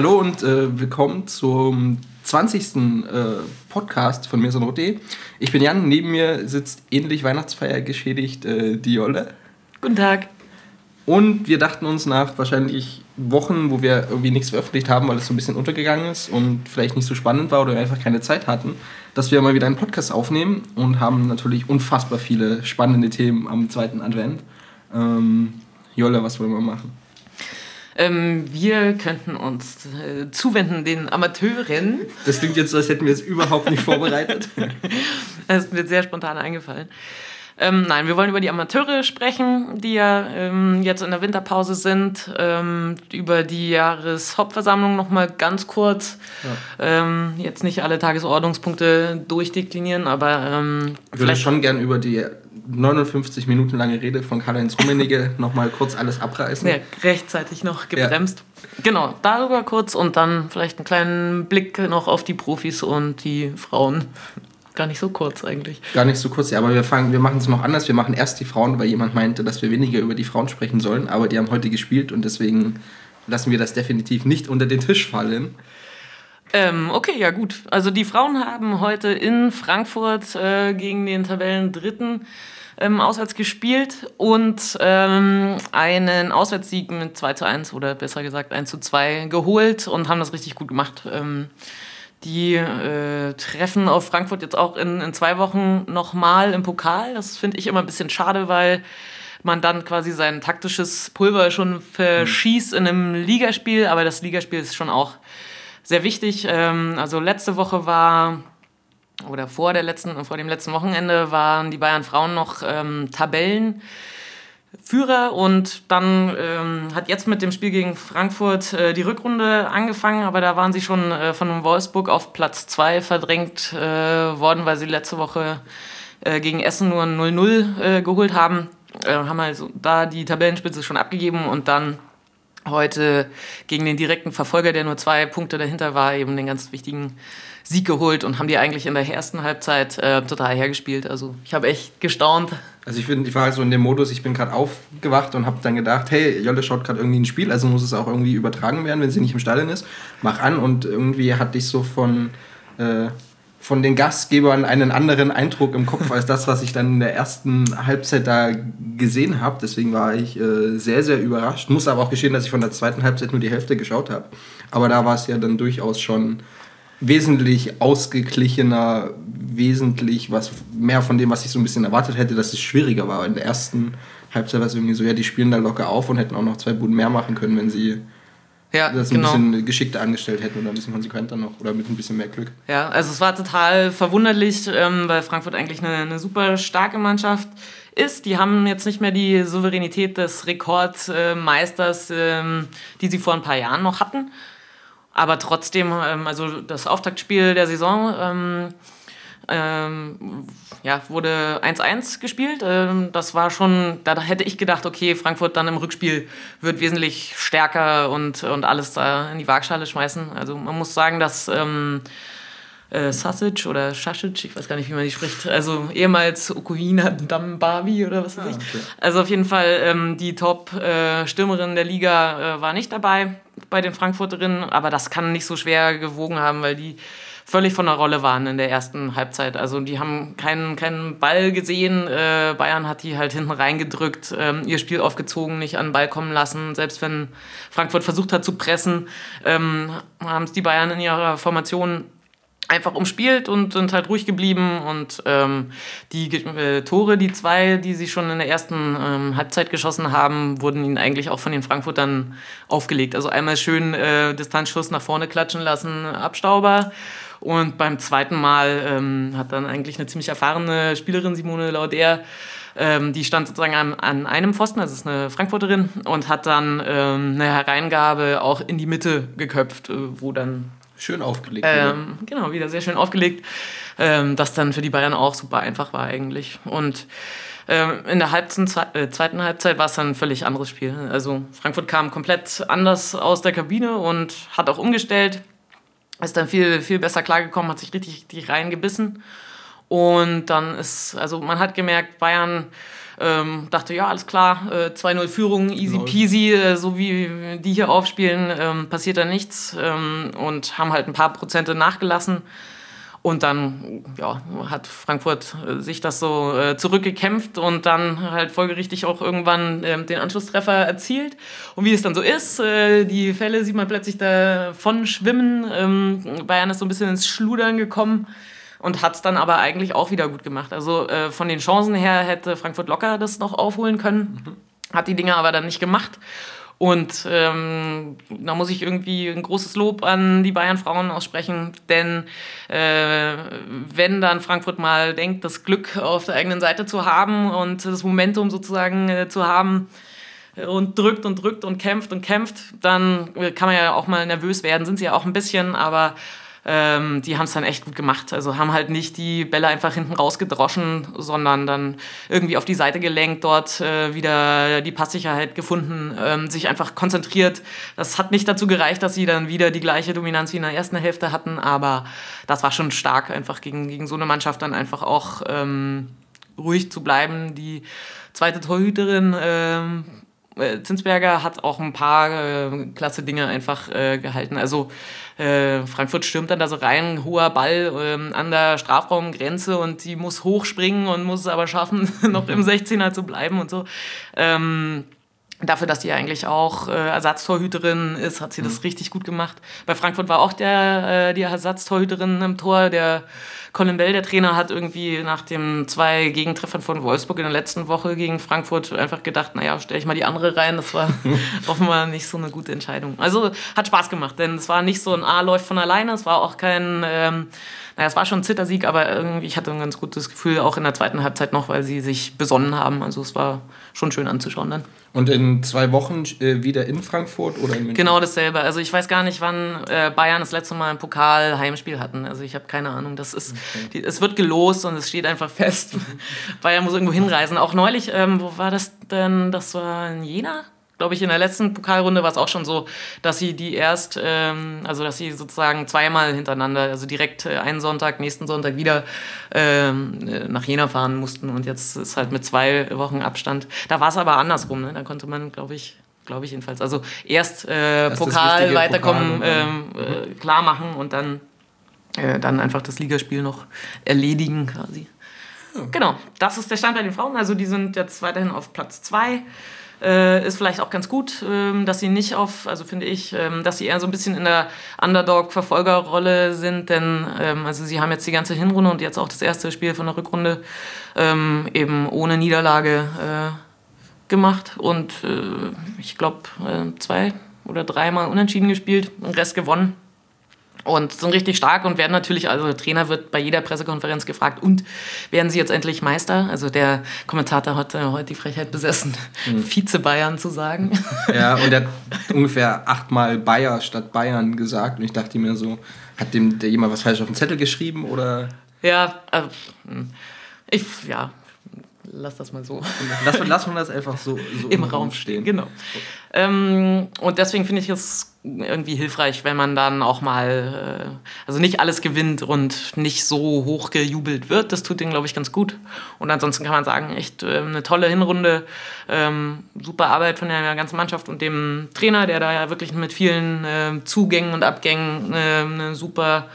Hallo und äh, willkommen zum 20. Äh, Podcast von mir Sonrote. Ich bin Jan, neben mir sitzt ähnlich Weihnachtsfeier geschädigt äh, die Jolle. Guten Tag. Und wir dachten uns nach wahrscheinlich Wochen, wo wir irgendwie nichts veröffentlicht haben, weil es so ein bisschen untergegangen ist und vielleicht nicht so spannend war oder wir einfach keine Zeit hatten, dass wir mal wieder einen Podcast aufnehmen und haben natürlich unfassbar viele spannende Themen am zweiten Advent. Ähm, Jolle, was wollen wir machen? Ähm, wir könnten uns äh, zuwenden den Amateuren. Das klingt jetzt so, als hätten wir es überhaupt nicht vorbereitet. das ist mir sehr spontan eingefallen. Ähm, nein, wir wollen über die Amateure sprechen, die ja ähm, jetzt in der Winterpause sind. Ähm, über die Jahreshauptversammlung nochmal ganz kurz. Ja. Ähm, jetzt nicht alle Tagesordnungspunkte durchdeklinieren, aber. Ähm, ich würde schon gern über die 59 Minuten lange Rede von Karl-Heinz Rummenigge nochmal kurz alles abreißen. Ja, rechtzeitig noch gebremst. Ja. Genau, darüber kurz und dann vielleicht einen kleinen Blick noch auf die Profis und die Frauen. Gar nicht so kurz eigentlich. Gar nicht so kurz, ja, aber wir, fangen, wir machen es noch anders. Wir machen erst die Frauen, weil jemand meinte, dass wir weniger über die Frauen sprechen sollen, aber die haben heute gespielt und deswegen lassen wir das definitiv nicht unter den Tisch fallen. Ähm, okay, ja gut. Also die Frauen haben heute in Frankfurt äh, gegen den Tabellen Dritten ähm, auswärts gespielt und ähm, einen Auswärtssieg mit 2 zu 1 oder besser gesagt 1 zu 2 geholt und haben das richtig gut gemacht. Ähm, die äh, treffen auf Frankfurt jetzt auch in, in zwei Wochen nochmal im Pokal. Das finde ich immer ein bisschen schade, weil man dann quasi sein taktisches Pulver schon verschießt in einem Ligaspiel. Aber das Ligaspiel ist schon auch sehr wichtig. Ähm, also letzte Woche war oder vor, der letzten, vor dem letzten Wochenende waren die Bayern Frauen noch ähm, Tabellenführer und dann ähm, hat jetzt mit dem Spiel gegen Frankfurt äh, die Rückrunde angefangen, aber da waren sie schon äh, von Wolfsburg auf Platz 2 verdrängt äh, worden, weil sie letzte Woche äh, gegen Essen nur ein 0-0 äh, geholt haben. Äh, haben also da die Tabellenspitze schon abgegeben und dann heute gegen den direkten Verfolger, der nur zwei Punkte dahinter war, eben den ganz wichtigen Sieg geholt und haben die eigentlich in der ersten Halbzeit äh, total hergespielt. Also ich habe echt gestaunt. Also ich, bin, ich war so in dem Modus, ich bin gerade aufgewacht und habe dann gedacht, hey, Jolle schaut gerade irgendwie ein Spiel, also muss es auch irgendwie übertragen werden, wenn sie nicht im Stadion ist. Mach an und irgendwie hatte ich so von... Äh, von den Gastgebern einen anderen Eindruck im Kopf als das, was ich dann in der ersten Halbzeit da gesehen habe. Deswegen war ich äh, sehr, sehr überrascht. Muss aber auch geschehen, dass ich von der zweiten Halbzeit nur die Hälfte geschaut habe. Aber da war es ja dann durchaus schon wesentlich ausgeglichener, wesentlich was mehr von dem, was ich so ein bisschen erwartet hätte, dass es schwieriger war. In der ersten Halbzeit war es irgendwie so, ja, die spielen da locker auf und hätten auch noch zwei Buden mehr machen können, wenn sie ja, das genau. ein bisschen geschickter angestellt hätten oder ein bisschen konsequenter noch oder mit ein bisschen mehr Glück. Ja, also es war total verwunderlich, ähm, weil Frankfurt eigentlich eine, eine super starke Mannschaft ist. Die haben jetzt nicht mehr die Souveränität des Rekordmeisters, ähm, die sie vor ein paar Jahren noch hatten. Aber trotzdem, ähm, also das Auftaktspiel der Saison ähm, ähm, ja, wurde 1-1 gespielt. Ähm, das war schon, da hätte ich gedacht, okay, Frankfurt dann im Rückspiel wird wesentlich stärker und, und alles da in die Waagschale schmeißen. Also man muss sagen, dass ähm, äh, Sasic oder Sasic, ich weiß gar nicht, wie man die spricht, also ehemals Okuhina Dambavi oder was weiß ich. Ah, okay. Also auf jeden Fall ähm, die Top-Stürmerin äh, der Liga äh, war nicht dabei bei den Frankfurterinnen, aber das kann nicht so schwer gewogen haben, weil die völlig von der Rolle waren in der ersten Halbzeit. Also die haben keinen, keinen Ball gesehen. Äh, Bayern hat die halt hinten reingedrückt, ähm, ihr Spiel aufgezogen, nicht an den Ball kommen lassen. Selbst wenn Frankfurt versucht hat zu pressen, ähm, haben es die Bayern in ihrer Formation einfach umspielt und sind halt ruhig geblieben. Und ähm, die äh, Tore, die zwei, die sie schon in der ersten ähm, Halbzeit geschossen haben, wurden ihnen eigentlich auch von den Frankfurtern aufgelegt. Also einmal schön äh, Distanzschuss nach vorne klatschen lassen, Abstauber. Und beim zweiten Mal ähm, hat dann eigentlich eine ziemlich erfahrene Spielerin, Simone Lauder, ähm, die stand sozusagen an, an, einem Pfosten, also ist eine Frankfurterin, und hat dann ähm, eine Hereingabe auch in die Mitte geköpft, äh, wo dann. Schön aufgelegt. Ähm, genau, wieder sehr schön aufgelegt. Ähm, das dann für die Bayern auch super einfach war eigentlich. Und ähm, in der Halbzen, äh, zweiten Halbzeit war es dann ein völlig anderes Spiel. Also Frankfurt kam komplett anders aus der Kabine und hat auch umgestellt. Ist dann viel, viel besser klargekommen, hat sich richtig, richtig reingebissen. Und dann ist, also man hat gemerkt, Bayern ähm, dachte, ja, alles klar, äh, 2-0 Führung, easy peasy, äh, so wie die hier aufspielen, ähm, passiert da nichts ähm, und haben halt ein paar Prozente nachgelassen. Und dann ja, hat Frankfurt äh, sich das so äh, zurückgekämpft und dann halt folgerichtig auch irgendwann äh, den Anschlusstreffer erzielt. Und wie es dann so ist, äh, die Fälle sieht man plötzlich davon schwimmen. Ähm, Bayern ist so ein bisschen ins Schludern gekommen und hat es dann aber eigentlich auch wieder gut gemacht. Also äh, von den Chancen her hätte Frankfurt locker das noch aufholen können, mhm. hat die Dinge aber dann nicht gemacht. Und ähm, da muss ich irgendwie ein großes Lob an die Bayern-Frauen aussprechen, denn äh, wenn dann Frankfurt mal denkt, das Glück auf der eigenen Seite zu haben und das Momentum sozusagen äh, zu haben, und drückt und drückt und kämpft und kämpft, dann kann man ja auch mal nervös werden, sind sie ja auch ein bisschen, aber ähm, die haben es dann echt gut gemacht. Also haben halt nicht die Bälle einfach hinten rausgedroschen, sondern dann irgendwie auf die Seite gelenkt, dort äh, wieder die Passsicherheit gefunden, ähm, sich einfach konzentriert. Das hat nicht dazu gereicht, dass sie dann wieder die gleiche Dominanz wie in der ersten Hälfte hatten, aber das war schon stark, einfach gegen, gegen so eine Mannschaft dann einfach auch ähm, ruhig zu bleiben. Die zweite Torhüterin ähm, äh, Zinsberger hat auch ein paar äh, klasse Dinge einfach äh, gehalten. Also äh, Frankfurt stürmt dann da so rein, hoher Ball ähm, an der Strafraumgrenze und sie muss hochspringen und muss es aber schaffen, noch im 16er zu bleiben und so. Ähm, Dafür, dass sie eigentlich auch äh, Ersatztorhüterin ist, hat sie mhm. das richtig gut gemacht. Bei Frankfurt war auch der, äh, die Ersatztorhüterin im Tor, der Colin Bell, der Trainer, hat irgendwie nach den zwei Gegentreffern von Wolfsburg in der letzten Woche gegen Frankfurt einfach gedacht, naja, stelle ich mal die andere rein. Das war offenbar nicht so eine gute Entscheidung. Also hat Spaß gemacht, denn es war nicht so ein A läuft von alleine, es war auch kein... Ähm, naja, es war schon ein Zittersieg, aber irgendwie, ich hatte ein ganz gutes Gefühl, auch in der zweiten Halbzeit noch, weil sie sich besonnen haben. Also es war schon schön anzuschauen dann. Und in zwei Wochen äh, wieder in Frankfurt oder in München? Genau dasselbe. Also ich weiß gar nicht, wann äh, Bayern das letzte Mal ein Pokal-Heimspiel hatten. Also ich habe keine Ahnung. Das ist, okay. die, es wird gelost und es steht einfach fest. Bayern muss irgendwo hinreisen. Auch neulich, ähm, wo war das denn? Das war in Jena? Glaube ich, in der letzten Pokalrunde war es auch schon so, dass sie die erst, ähm, also dass sie sozusagen zweimal hintereinander, also direkt äh, einen Sonntag, nächsten Sonntag wieder ähm, äh, nach Jena fahren mussten und jetzt ist halt mit zwei Wochen Abstand. Da war es aber andersrum, ne? da konnte man, glaube ich, glaube ich jedenfalls, also erst äh, Pokal weiterkommen, Pokal, ähm, äh, klar machen und dann, äh, dann einfach das Ligaspiel noch erledigen quasi. Genau, das ist der Stand bei den Frauen. Also die sind jetzt weiterhin auf Platz zwei. Äh, ist vielleicht auch ganz gut, ähm, dass sie nicht auf, also finde ich, ähm, dass sie eher so ein bisschen in der Underdog-Verfolgerrolle sind, denn ähm, also sie haben jetzt die ganze Hinrunde und jetzt auch das erste Spiel von der Rückrunde ähm, eben ohne Niederlage äh, gemacht und äh, ich glaube äh, zwei oder dreimal unentschieden gespielt, den Rest gewonnen und sind richtig stark und werden natürlich, also der Trainer wird bei jeder Pressekonferenz gefragt, und werden sie jetzt endlich Meister? Also der Kommentator hat äh, heute die Frechheit besessen, mhm. Vize-Bayern zu sagen. Ja, und er hat ungefähr achtmal Bayer statt Bayern gesagt und ich dachte mir so, hat dem der jemand was falsch auf den Zettel geschrieben oder? Ja, äh, ich, ja, lass das mal so. Lass, lass man das einfach so, so im, im Raum stehen. Genau. Ähm, und deswegen finde ich es irgendwie hilfreich, wenn man dann auch mal, äh, also nicht alles gewinnt und nicht so hoch gejubelt wird. Das tut denen, glaube ich, ganz gut. Und ansonsten kann man sagen, echt äh, eine tolle Hinrunde, ähm, super Arbeit von der ganzen Mannschaft und dem Trainer, der da ja wirklich mit vielen äh, Zugängen und Abgängen eine super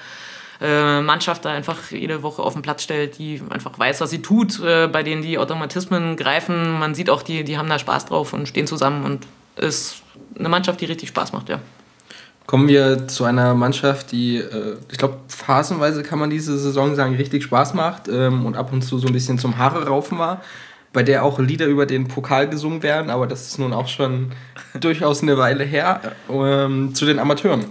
äh, Mannschaft da einfach jede Woche auf den Platz stellt, die einfach weiß, was sie tut, äh, bei denen die Automatismen greifen. Man sieht auch, die, die haben da Spaß drauf und stehen zusammen und ist eine Mannschaft, die richtig Spaß macht, ja. Kommen wir zu einer Mannschaft, die, äh, ich glaube, phasenweise kann man diese Saison sagen, richtig Spaß macht ähm, und ab und zu so ein bisschen zum Haare raufen war, bei der auch Lieder über den Pokal gesungen werden, aber das ist nun auch schon durchaus eine Weile her. Ähm, zu den Amateuren.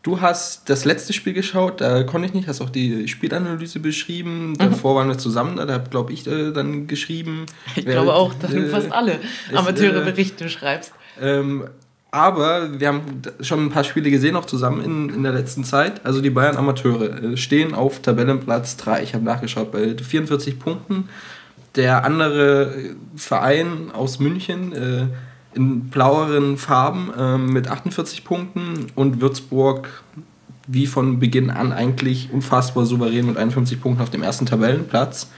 Äh, Du hast das letzte Spiel geschaut, da konnte ich nicht, hast auch die Spielanalyse beschrieben. Davor waren wir zusammen, da habe, glaube ich, äh, dann geschrieben. Ich glaube auch, dass du fast alle Amateure Berichte schreibst. Ähm, aber wir haben schon ein paar Spiele gesehen, auch zusammen in, in der letzten Zeit. Also die Bayern Amateure äh, stehen auf Tabellenplatz 3. Ich habe nachgeschaut, bei 44 Punkten. Der andere Verein aus München äh, in blaueren Farben äh, mit 48 Punkten und Würzburg wie von Beginn an eigentlich unfassbar souverän mit 51 Punkten auf dem ersten Tabellenplatz.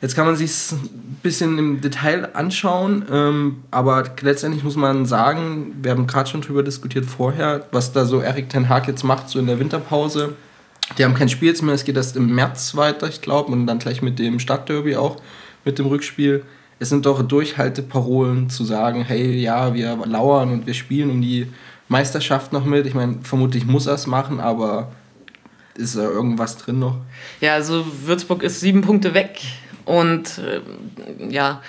Jetzt kann man sich ein bisschen im Detail anschauen, ähm, aber letztendlich muss man sagen, wir haben gerade schon drüber diskutiert vorher, was da so Erik Ten Hag jetzt macht, so in der Winterpause. Die haben kein Spiel jetzt mehr, es geht erst im März weiter, ich glaube, und dann gleich mit dem Stadtderby auch, mit dem Rückspiel. Es sind doch Durchhalteparolen zu sagen, hey, ja, wir lauern und wir spielen um die Meisterschaft noch mit. Ich meine, vermutlich muss er es machen, aber ist da irgendwas drin noch? Ja, also Würzburg ist sieben Punkte weg und äh, ja,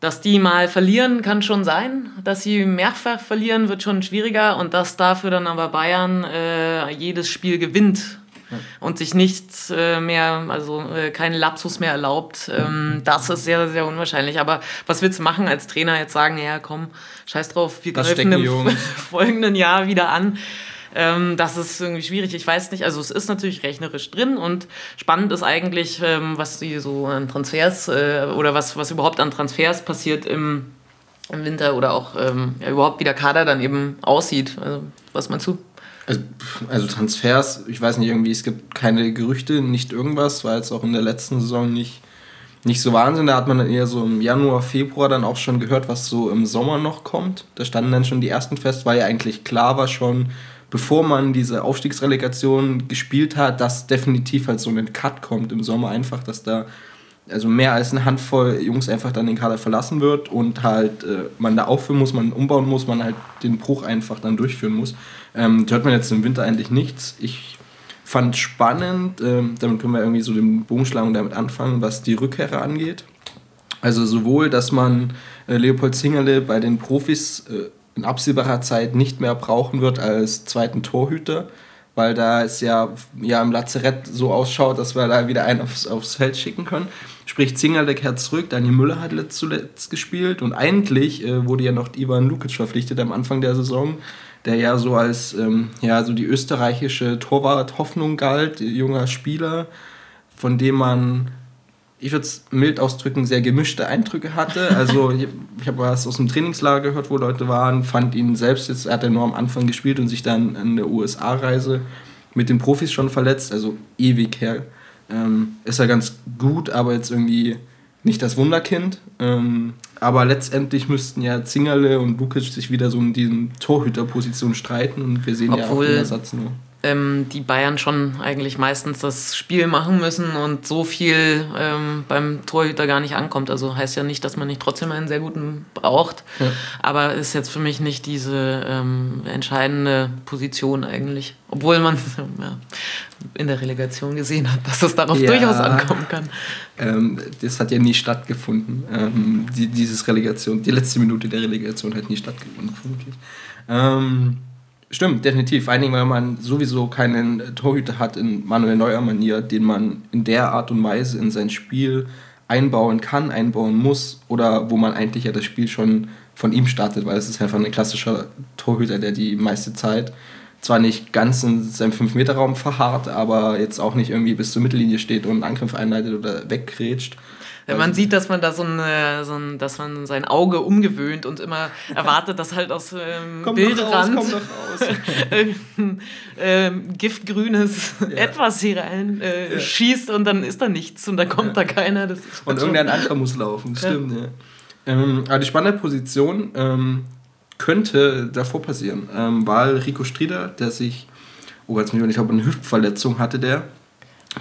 dass die mal verlieren, kann schon sein. Dass sie mehrfach verlieren, wird schon schwieriger. Und dass dafür dann aber Bayern äh, jedes Spiel gewinnt. Und sich nichts äh, mehr, also äh, keinen Lapsus mehr erlaubt, ähm, das ist sehr, sehr unwahrscheinlich. Aber was willst du machen als Trainer? Jetzt sagen, ja komm, scheiß drauf, wir greifen im folgenden Jahr wieder an. Ähm, das ist irgendwie schwierig. Ich weiß nicht. Also es ist natürlich rechnerisch drin und spannend ist eigentlich, ähm, was die so an Transfers äh, oder was, was überhaupt an Transfers passiert im, im Winter oder auch ähm, ja, überhaupt wie der Kader dann eben aussieht. Also, was meinst du? Also, also, Transfers, ich weiß nicht, irgendwie, es gibt keine Gerüchte, nicht irgendwas, war jetzt auch in der letzten Saison nicht, nicht so Wahnsinn. Da hat man dann eher so im Januar, Februar dann auch schon gehört, was so im Sommer noch kommt. Da standen dann schon die ersten fest, weil ja eigentlich klar war schon, bevor man diese Aufstiegsrelegation gespielt hat, dass definitiv halt so ein Cut kommt im Sommer einfach, dass da also mehr als eine Handvoll Jungs einfach dann den Kader verlassen wird und halt äh, man da aufführen muss, man umbauen muss, man halt den Bruch einfach dann durchführen muss. Ähm, hört man jetzt im Winter eigentlich nichts. Ich fand spannend, ähm, damit können wir irgendwie so den Bogen schlagen und damit anfangen, was die Rückkehrer angeht. Also sowohl, dass man äh, Leopold Zingerle bei den Profis äh, in absehbarer Zeit nicht mehr brauchen wird als zweiten Torhüter, weil da es ja, ja im Lazarett so ausschaut, dass wir da wieder einen aufs, aufs Feld schicken können. Sprich, Zingerle kehrt zurück, Daniel Müller hat zuletzt gespielt und eigentlich äh, wurde ja noch Ivan Lukic verpflichtet am Anfang der Saison, der ja so als ähm, ja, so die österreichische Torwart-Hoffnung galt, junger Spieler, von dem man ich würde es mild ausdrücken, sehr gemischte Eindrücke hatte. Also ich, ich habe was aus dem Trainingslager gehört, wo Leute waren, fand ihn selbst, jetzt hat er nur am Anfang gespielt und sich dann in der USA-Reise mit den Profis schon verletzt, also ewig her. Ähm, ist er ganz gut, aber jetzt irgendwie nicht das Wunderkind. Ähm, aber letztendlich müssten ja Zingerle und Lukic sich wieder so in diesen Torhüterpositionen streiten und wir sehen Obwohl, ja auch den Ersatz nur ähm, die Bayern schon eigentlich meistens das Spiel machen müssen und so viel ähm, beim Torhüter gar nicht ankommt. Also heißt ja nicht, dass man nicht trotzdem einen sehr guten braucht, ja. aber ist jetzt für mich nicht diese ähm, entscheidende Position eigentlich. Obwohl man ja, in der Relegation gesehen hat, dass das darauf ja. durchaus ankommen kann. Ähm, das hat ja nie stattgefunden. Ähm, die, dieses Relegation, die letzte Minute der Relegation hat nie stattgefunden, vermutlich. Stimmt, definitiv. Vor allen Dingen, weil man sowieso keinen Torhüter hat in Manuel Neuer-Manier, den man in der Art und Weise in sein Spiel einbauen kann, einbauen muss oder wo man eigentlich ja das Spiel schon von ihm startet, weil es ist einfach ein klassischer Torhüter, der die meiste Zeit zwar nicht ganz in seinem 5-Meter-Raum verharrt, aber jetzt auch nicht irgendwie bis zur Mittellinie steht und einen Angriff einleitet oder weggrätscht. Wenn man sieht, dass man da so ein, so ein, dass man sein Auge umgewöhnt und immer erwartet, dass halt aus ähm, komm Bildrand raus, komm ähm, giftgrünes ja. etwas hier rein äh, ja. schießt und dann ist da nichts und dann kommt ja. da keiner. und irgendein anderer muss laufen, stimmt, ja. Ähm, aber die spannende Position ähm, könnte davor passieren, ähm, weil Rico Strieder, der sich, oh, jetzt ich glaube, eine Hüftverletzung hatte, der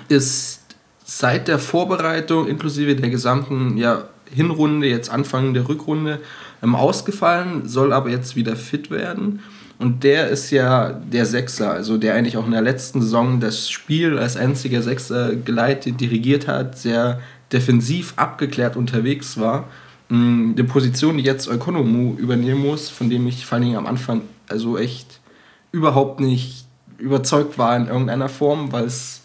ist seit der Vorbereitung inklusive der gesamten ja, Hinrunde, jetzt Anfang der Rückrunde, ähm, ausgefallen, soll aber jetzt wieder fit werden. Und der ist ja der Sechser, also der eigentlich auch in der letzten Saison das Spiel als einziger Sechser geleitet, dirigiert hat, sehr defensiv abgeklärt unterwegs war. Mm, die Position, die jetzt Ökonomu übernehmen muss, von dem ich vor allen Dingen am Anfang also echt überhaupt nicht überzeugt war in irgendeiner Form, weil es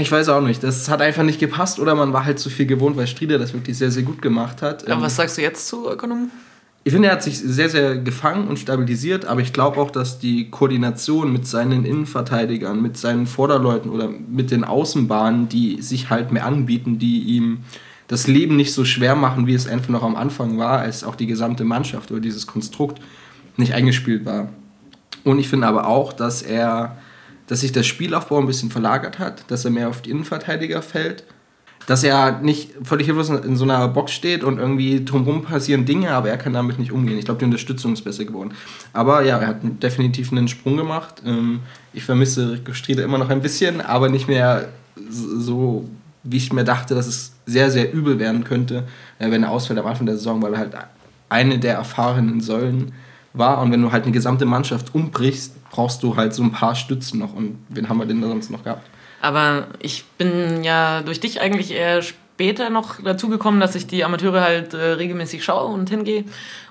ich weiß auch nicht. Das hat einfach nicht gepasst oder man war halt zu viel gewohnt, weil Strieder das wirklich sehr, sehr gut gemacht hat. Aber ähm, was sagst du jetzt zu Ökonom? Ich finde, er hat sich sehr, sehr gefangen und stabilisiert, aber ich glaube auch, dass die Koordination mit seinen Innenverteidigern, mit seinen Vorderleuten oder mit den Außenbahnen, die sich halt mehr anbieten, die ihm das Leben nicht so schwer machen, wie es einfach noch am Anfang war, als auch die gesamte Mannschaft oder dieses Konstrukt nicht eingespielt war. Und ich finde aber auch, dass er dass sich das Spielaufbau ein bisschen verlagert hat, dass er mehr auf die Innenverteidiger fällt, dass er nicht völlig hilflos in so einer Box steht und irgendwie drumherum passieren Dinge, aber er kann damit nicht umgehen. Ich glaube, die Unterstützung ist besser geworden. Aber ja, er hat definitiv einen Sprung gemacht. Ähm, ich vermisse Rico Striede immer noch ein bisschen, aber nicht mehr so, wie ich mir dachte, dass es sehr, sehr übel werden könnte, äh, wenn er ausfällt am Anfang der Saison, weil er halt eine der erfahrenen Säulen war. Und wenn du halt eine gesamte Mannschaft umbrichst, brauchst du halt so ein paar Stützen noch. Und wen haben wir denn da sonst noch gehabt? Aber ich bin ja durch dich eigentlich eher später noch dazu gekommen, dass ich die Amateure halt äh, regelmäßig schaue und hingehe.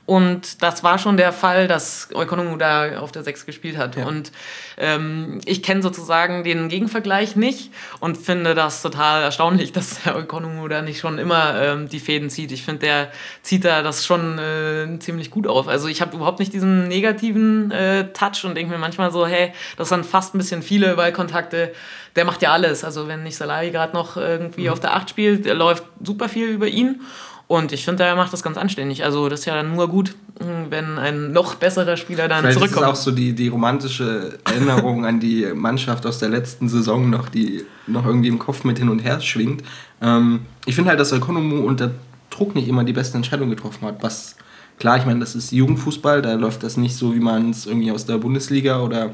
Und das war schon der Fall, dass Oikonomu da auf der 6 gespielt hat. Ja. Und ähm, ich kenne sozusagen den Gegenvergleich nicht und finde das total erstaunlich, dass der Oikonomu da nicht schon immer ähm, die Fäden zieht. Ich finde, der zieht da das schon äh, ziemlich gut auf. Also ich habe überhaupt nicht diesen negativen äh, Touch und denke mir manchmal so, hey, das sind fast ein bisschen viele Ballkontakte. Der macht ja alles. Also wenn nicht Salai gerade noch irgendwie mhm. auf der 8 spielt, der läuft super viel über ihn. Und ich finde, er macht das ganz anständig. Also das ist ja nur gut, hm, wenn ein noch besserer Spieler dann Vielleicht zurückkommt. Das ist auch so die, die romantische Erinnerung an die Mannschaft aus der letzten Saison noch, die noch irgendwie im Kopf mit hin und her schwingt. Ähm, ich finde halt, dass Ökonomu unter Druck nicht immer die beste Entscheidung getroffen hat. Was klar, ich meine, das ist Jugendfußball, da läuft das nicht so, wie man es irgendwie aus der Bundesliga oder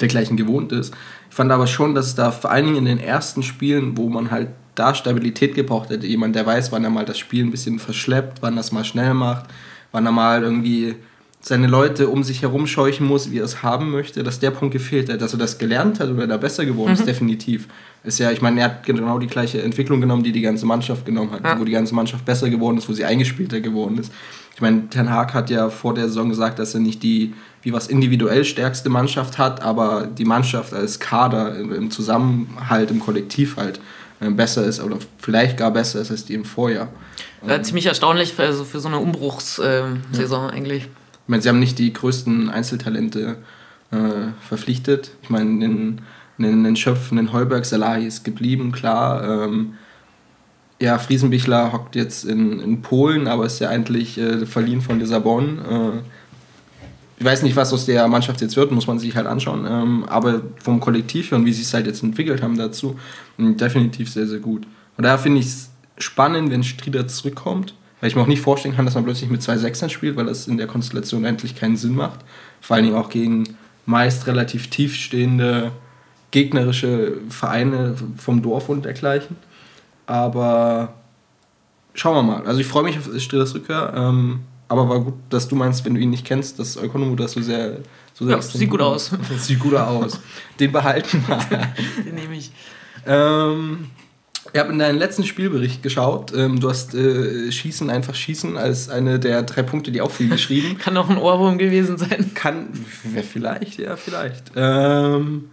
dergleichen gewohnt ist. Ich fand aber schon, dass da vor allen Dingen in den ersten Spielen, wo man halt da Stabilität gebraucht hätte. Jemand, der weiß, wann er mal das Spiel ein bisschen verschleppt, wann er es mal schnell macht, wann er mal irgendwie seine Leute um sich herum scheuchen muss, wie er es haben möchte, dass der Punkt gefehlt hat, dass er das gelernt hat oder da besser geworden mhm. ist, definitiv. Ist ja, ich meine, er hat genau die gleiche Entwicklung genommen, die die ganze Mannschaft genommen hat, ja. wo die ganze Mannschaft besser geworden ist, wo sie eingespielter geworden ist. Ich meine, Ten Hag hat ja vor der Saison gesagt, dass er nicht die, wie was individuell stärkste Mannschaft hat, aber die Mannschaft als Kader im Zusammenhalt, im Kollektiv halt besser ist oder vielleicht gar besser ist als die im Vorjahr. Ja, ziemlich erstaunlich für, also für so eine Umbruchssaison ja. eigentlich. Ich meine, sie haben nicht die größten Einzeltalente äh, verpflichtet. Ich meine, einen, einen Schöpf, einen Heuberg, Salahi ist geblieben, klar. Ähm, ja, Friesenbichler hockt jetzt in, in Polen, aber ist ja eigentlich äh, verliehen von Lissabon. Äh, ich weiß nicht, was aus der Mannschaft jetzt wird, muss man sich halt anschauen. Ähm, aber vom Kollektiv her und wie sie es halt jetzt entwickelt haben dazu, definitiv sehr, sehr gut. Und daher finde ich es spannend, wenn Strieder zurückkommt, weil ich mir auch nicht vorstellen kann, dass man plötzlich mit zwei Sechsern spielt, weil das in der Konstellation endlich keinen Sinn macht. Vor allen Dingen auch gegen meist relativ tiefstehende gegnerische Vereine vom Dorf und dergleichen. Aber schauen wir mal. Also ich freue mich auf Strieders Rückkehr. Ähm, aber war gut, dass du meinst, wenn du ihn nicht kennst, dass Ökonomo das so sehr. So ja, sieht gut aus. sieht gut aus. Den behalten wir. Den nehme ich. Ähm, ich habe in deinen letzten Spielbericht geschaut. Ähm, du hast äh, Schießen einfach Schießen als eine der drei Punkte, die auch viel geschrieben. Kann auch ein Ohrwurm gewesen sein. Kann, vielleicht, ja, vielleicht. Ähm,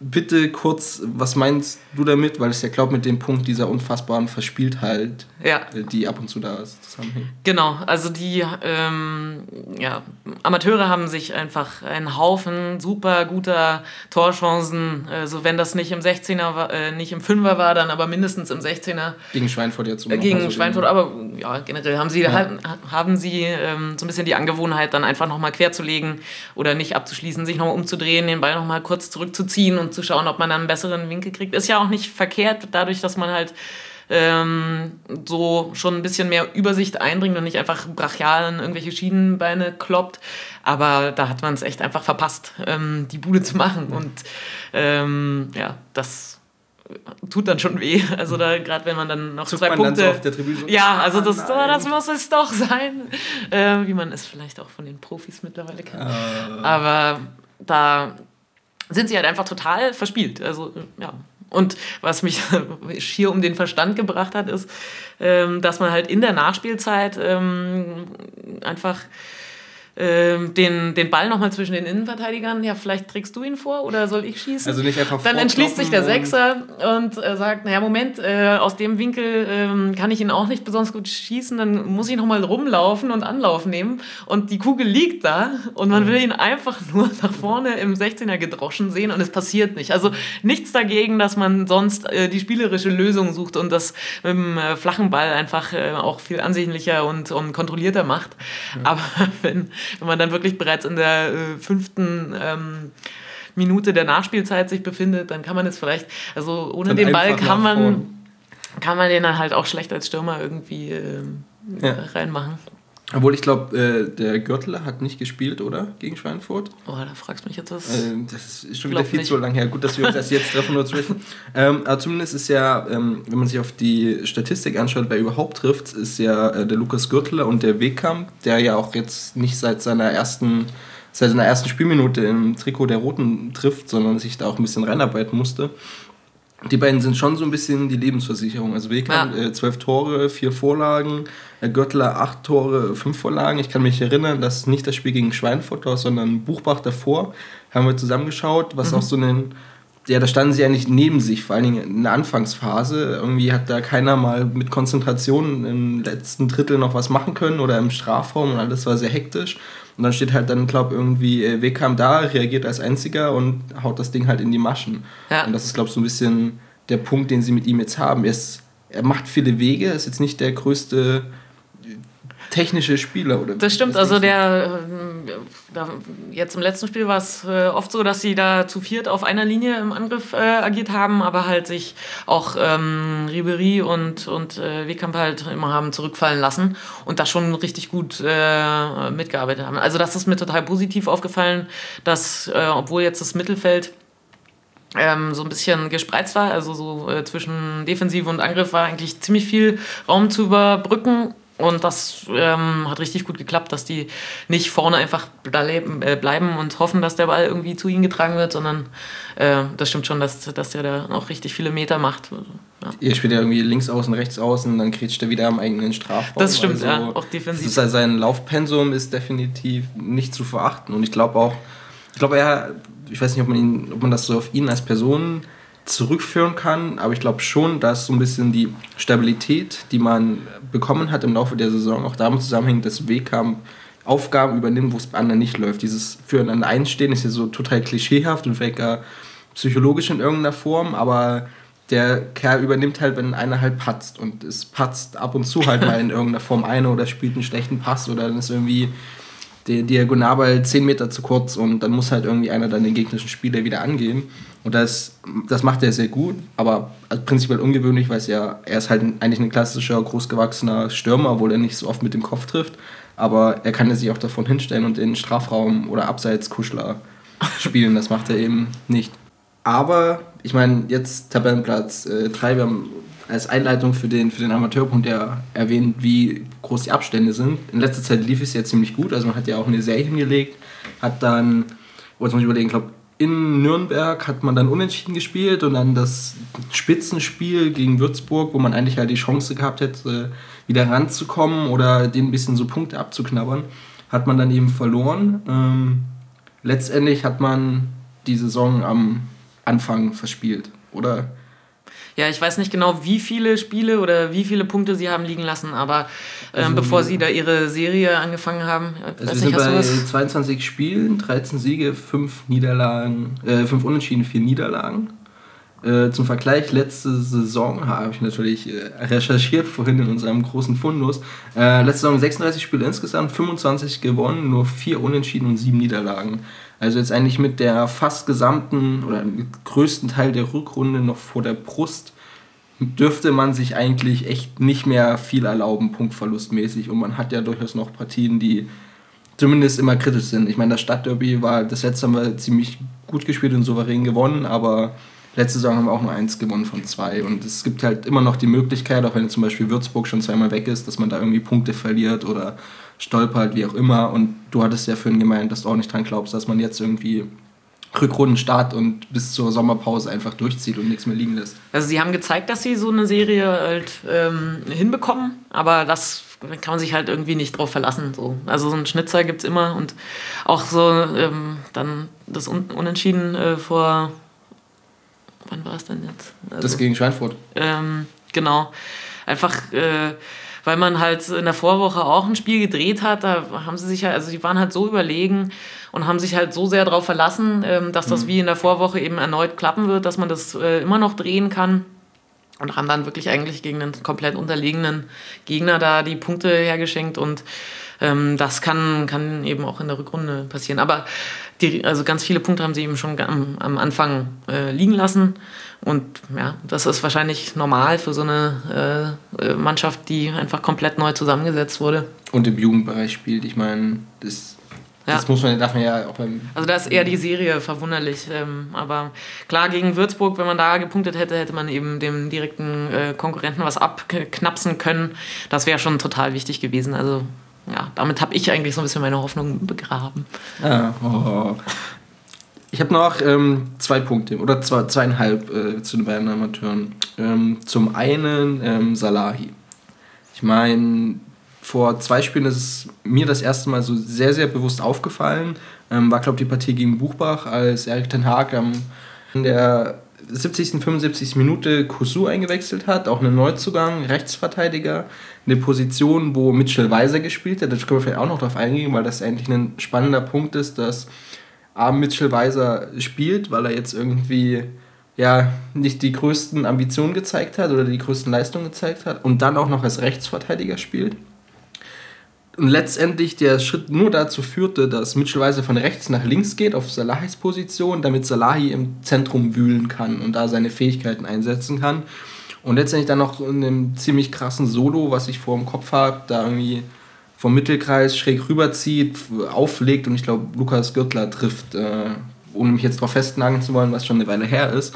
bitte kurz, was meinst du damit? Weil es ja, glaube mit dem Punkt dieser unfassbaren Verspieltheit, ja. Äh, die ab und zu da ist, zusammenhängt. Genau, also die ähm, ja, Amateure haben sich einfach einen Haufen super guter Torchancen, also wenn das nicht im 16er war, äh, nicht im 5er war, dann aber mindestens im 16er. Gegen Schweinfurt jetzt. Äh, gegen also Schweinfurt, aber ja, generell haben sie, ja. halt, haben sie ähm, so ein bisschen die Angewohnheit, dann einfach nochmal quer zu legen oder nicht abzuschließen, sich nochmal umzudrehen, den Ball nochmal kurz zurückzuziehen und zu schauen, ob man dann einen besseren Winkel kriegt. Ist ja auch nicht verkehrt, dadurch, dass man halt ähm, so schon ein bisschen mehr Übersicht einbringt und nicht einfach brachial in irgendwelche Schienenbeine kloppt. Aber da hat man es echt einfach verpasst, ähm, die Bude zu machen. Und ähm, ja, das tut dann schon weh. Also da gerade wenn man dann noch Zuckt zwei Punkte. So auf der Tribüne? Ja, also das, oh, das muss es doch sein, äh, wie man es vielleicht auch von den Profis mittlerweile kennt. Uh. Aber da sind sie halt einfach total verspielt. Also, ja. Und was mich schier um den Verstand gebracht hat, ist, ähm, dass man halt in der Nachspielzeit ähm, einfach den, den Ball nochmal zwischen den Innenverteidigern. Ja, vielleicht trägst du ihn vor oder soll ich schießen? Also nicht einfach Dann entschließt sich der Sechser und äh, sagt, naja, Moment, äh, aus dem Winkel äh, kann ich ihn auch nicht besonders gut schießen, dann muss ich nochmal rumlaufen und Anlauf nehmen und die Kugel liegt da und man will ihn einfach nur nach vorne im 16er gedroschen sehen und es passiert nicht. Also nichts dagegen, dass man sonst äh, die spielerische Lösung sucht und das mit dem äh, flachen Ball einfach äh, auch viel ansehnlicher und, und kontrollierter macht. Ja. Aber wenn wenn man dann wirklich bereits in der äh, fünften ähm, Minute der Nachspielzeit sich befindet, dann kann man es vielleicht, also ohne dann den Ball kann man, kann man den dann halt auch schlecht als Stürmer irgendwie äh, ja. reinmachen. Obwohl ich glaube, äh, der Gürtler hat nicht gespielt, oder? Gegen Schweinfurt. Oh, da fragst du mich jetzt was. Äh, das ist schon wieder viel nicht. zu lang her. Gut, dass wir uns erst jetzt treffen, nur zu wissen. Ähm, aber zumindest ist ja, ähm, wenn man sich auf die Statistik anschaut, wer überhaupt trifft, ist ja äh, der Lukas Gürtler und der Wegkamp, der ja auch jetzt nicht seit seiner ersten seit seiner ersten Spielminute im Trikot der Roten trifft, sondern sich da auch ein bisschen reinarbeiten musste. Die beiden sind schon so ein bisschen die Lebensversicherung. Also Wegkamp, ja. äh, zwölf Tore, vier Vorlagen, Göttler acht Tore, fünf Vorlagen. Ich kann mich erinnern, dass nicht das Spiel gegen Schweinfurt war, sondern Buchbach davor. Haben wir zusammengeschaut, was mhm. auch so einen. Ja, da standen sie eigentlich neben sich, vor allen Dingen in der Anfangsphase. Irgendwie hat da keiner mal mit Konzentration im letzten Drittel noch was machen können oder im Strafraum und alles war sehr hektisch. Und dann steht halt dann, glaube irgendwie, äh, Wegkamp da, reagiert als einziger und haut das Ding halt in die Maschen. Ja. Und das ist, glaube ich, so ein bisschen der Punkt, den sie mit ihm jetzt haben. Er, ist, er macht viele Wege, ist jetzt nicht der größte technische Spieler, oder? Das stimmt, also der, jetzt im letzten Spiel war es äh, oft so, dass sie da zu viert auf einer Linie im Angriff äh, agiert haben, aber halt sich auch ähm, Ribery und, und äh, Wekamp halt immer haben zurückfallen lassen und da schon richtig gut äh, mitgearbeitet haben. Also das ist mir total positiv aufgefallen, dass, äh, obwohl jetzt das Mittelfeld ähm, so ein bisschen gespreizt war, also so äh, zwischen Defensive und Angriff war eigentlich ziemlich viel Raum zu überbrücken und das ähm, hat richtig gut geklappt, dass die nicht vorne einfach äh, bleiben und hoffen, dass der Ball irgendwie zu ihnen getragen wird, sondern äh, das stimmt schon, dass, dass der da auch richtig viele Meter macht. Ja. Ihr spielt ja irgendwie links außen, rechts außen, dann kretscht er wieder am eigenen Strafraum. Das stimmt, also, ja, auch defensiv. Also sein Laufpensum ist definitiv nicht zu verachten und ich glaube auch, ich glaube er, ich weiß nicht, ob man, ihn, ob man das so auf ihn als Person zurückführen kann. Aber ich glaube schon, dass so ein bisschen die Stabilität, die man bekommen hat im Laufe der Saison, auch damit zusammenhängt, dass Wehkamp Aufgaben übernimmt, wo es bei anderen nicht läuft. Dieses Füreinander einstehen ist ja so total klischeehaft und vielleicht gar psychologisch in irgendeiner Form, aber der Kerl übernimmt halt, wenn einer halt patzt und es patzt ab und zu halt mal in irgendeiner Form eine oder spielt einen schlechten Pass oder dann ist irgendwie der Diagonalball 10 Meter zu kurz und dann muss halt irgendwie einer dann den gegnerischen Spieler wieder angehen. Und das, das macht er sehr gut, aber prinzipiell ungewöhnlich, weil es ja, er ist halt eigentlich ein klassischer, großgewachsener Stürmer, obwohl er nicht so oft mit dem Kopf trifft. Aber er kann sich auch davon hinstellen und in Strafraum oder Abseitskuschler spielen. Das macht er eben nicht. Aber ich meine, jetzt Tabellenplatz 3, äh, wir haben als Einleitung für den, für den Amateurpunkt ja erwähnt, wie groß die Abstände sind. In letzter Zeit lief es ja ziemlich gut, also man hat ja auch eine Serie hingelegt, hat dann, jetzt muss ich überlegen, ich glaube, in Nürnberg hat man dann unentschieden gespielt und dann das Spitzenspiel gegen Würzburg, wo man eigentlich halt die Chance gehabt hätte, wieder ranzukommen oder den ein bisschen so Punkte abzuknabbern, hat man dann eben verloren. Ähm, letztendlich hat man die Saison am Anfang verspielt, oder? Ja, ich weiß nicht genau, wie viele Spiele oder wie viele Punkte sie haben liegen lassen, aber ähm, also, bevor sie da ihre Serie angefangen haben, äh, also nicht, sind bei 22 Spielen, 13 Siege, 5 Niederlagen, äh, 5 Unentschieden, 4 Niederlagen. Äh, zum Vergleich, letzte Saison habe ich natürlich äh, recherchiert, vorhin in unserem großen Fundus. Äh, letzte Saison 36 Spiele insgesamt, 25 gewonnen, nur 4 Unentschieden und 7 Niederlagen. Also jetzt eigentlich mit der fast gesamten oder größten Teil der Rückrunde noch vor der Brust dürfte man sich eigentlich echt nicht mehr viel erlauben, punktverlustmäßig. Und man hat ja durchaus noch Partien, die zumindest immer kritisch sind. Ich meine, das Stadtderby war, das letzte haben wir ziemlich gut gespielt und souverän gewonnen, aber letzte Saison haben wir auch nur eins gewonnen von zwei. Und es gibt halt immer noch die Möglichkeit, auch wenn zum Beispiel Würzburg schon zweimal weg ist, dass man da irgendwie Punkte verliert oder stolpert, wie auch immer. Und du hattest ja vorhin gemeint, dass du auch nicht dran glaubst, dass man jetzt irgendwie Rückrundenstart und bis zur Sommerpause einfach durchzieht und nichts mehr liegen lässt. Also sie haben gezeigt, dass sie so eine Serie halt ähm, hinbekommen, aber das kann man sich halt irgendwie nicht drauf verlassen. So. Also so einen Schnitzer gibt es immer und auch so ähm, dann das Un Unentschieden äh, vor, wann war es denn jetzt? Also, das gegen Schweinfurt. Ähm, genau. Einfach, äh, weil man halt in der Vorwoche auch ein Spiel gedreht hat, da haben sie sich halt, also die waren halt so überlegen und haben sich halt so sehr darauf verlassen, ähm, dass das mhm. wie in der Vorwoche eben erneut klappen wird, dass man das äh, immer noch drehen kann und haben dann wirklich eigentlich gegen einen komplett unterlegenen Gegner da die Punkte hergeschenkt und ähm, das kann, kann eben auch in der Rückrunde passieren. Aber die, also ganz viele Punkte haben sie eben schon am, am Anfang äh, liegen lassen und ja, das ist wahrscheinlich normal für so eine äh, äh Mannschaft, die einfach komplett neu zusammengesetzt wurde. Und im Jugendbereich spielt, ich meine, das ja. Das muss man, darf man ja auch beim. Also da ist eher die Serie verwunderlich. Ähm, aber klar, gegen Würzburg, wenn man da gepunktet hätte, hätte man eben dem direkten äh, Konkurrenten was abknapsen können. Das wäre schon total wichtig gewesen. Also ja, damit habe ich eigentlich so ein bisschen meine Hoffnung begraben. Ah, oh. Ich habe noch ähm, zwei Punkte oder zwei, zweieinhalb äh, zu den beiden Amateuren. Ähm, zum einen ähm, Salahi. Ich meine, vor zwei Spielen ist es mir das erste Mal so sehr, sehr bewusst aufgefallen. Ähm, war, glaube ich, die Partie gegen Buchbach, als Erik Ten Haag ähm, in der 70. 75. Minute Kusu eingewechselt hat, auch einen Neuzugang, Rechtsverteidiger, eine Position, wo Mitchell Weiser gespielt hat. Da können wir vielleicht auch noch drauf eingehen, weil das eigentlich ein spannender Punkt ist, dass A. Mitchell Weiser spielt, weil er jetzt irgendwie ja nicht die größten Ambitionen gezeigt hat oder die größten Leistungen gezeigt hat und dann auch noch als Rechtsverteidiger spielt und letztendlich der Schritt nur dazu führte, dass Mitchell Weiser von rechts nach links geht auf Salahis Position, damit Salahi im Zentrum wühlen kann und da seine Fähigkeiten einsetzen kann. Und letztendlich dann noch in einem ziemlich krassen Solo, was ich vor dem Kopf habe, da irgendwie vom Mittelkreis schräg rüberzieht, auflegt und ich glaube Lukas Gürtler trifft, äh, ohne mich jetzt darauf festnageln zu wollen, was schon eine Weile her ist.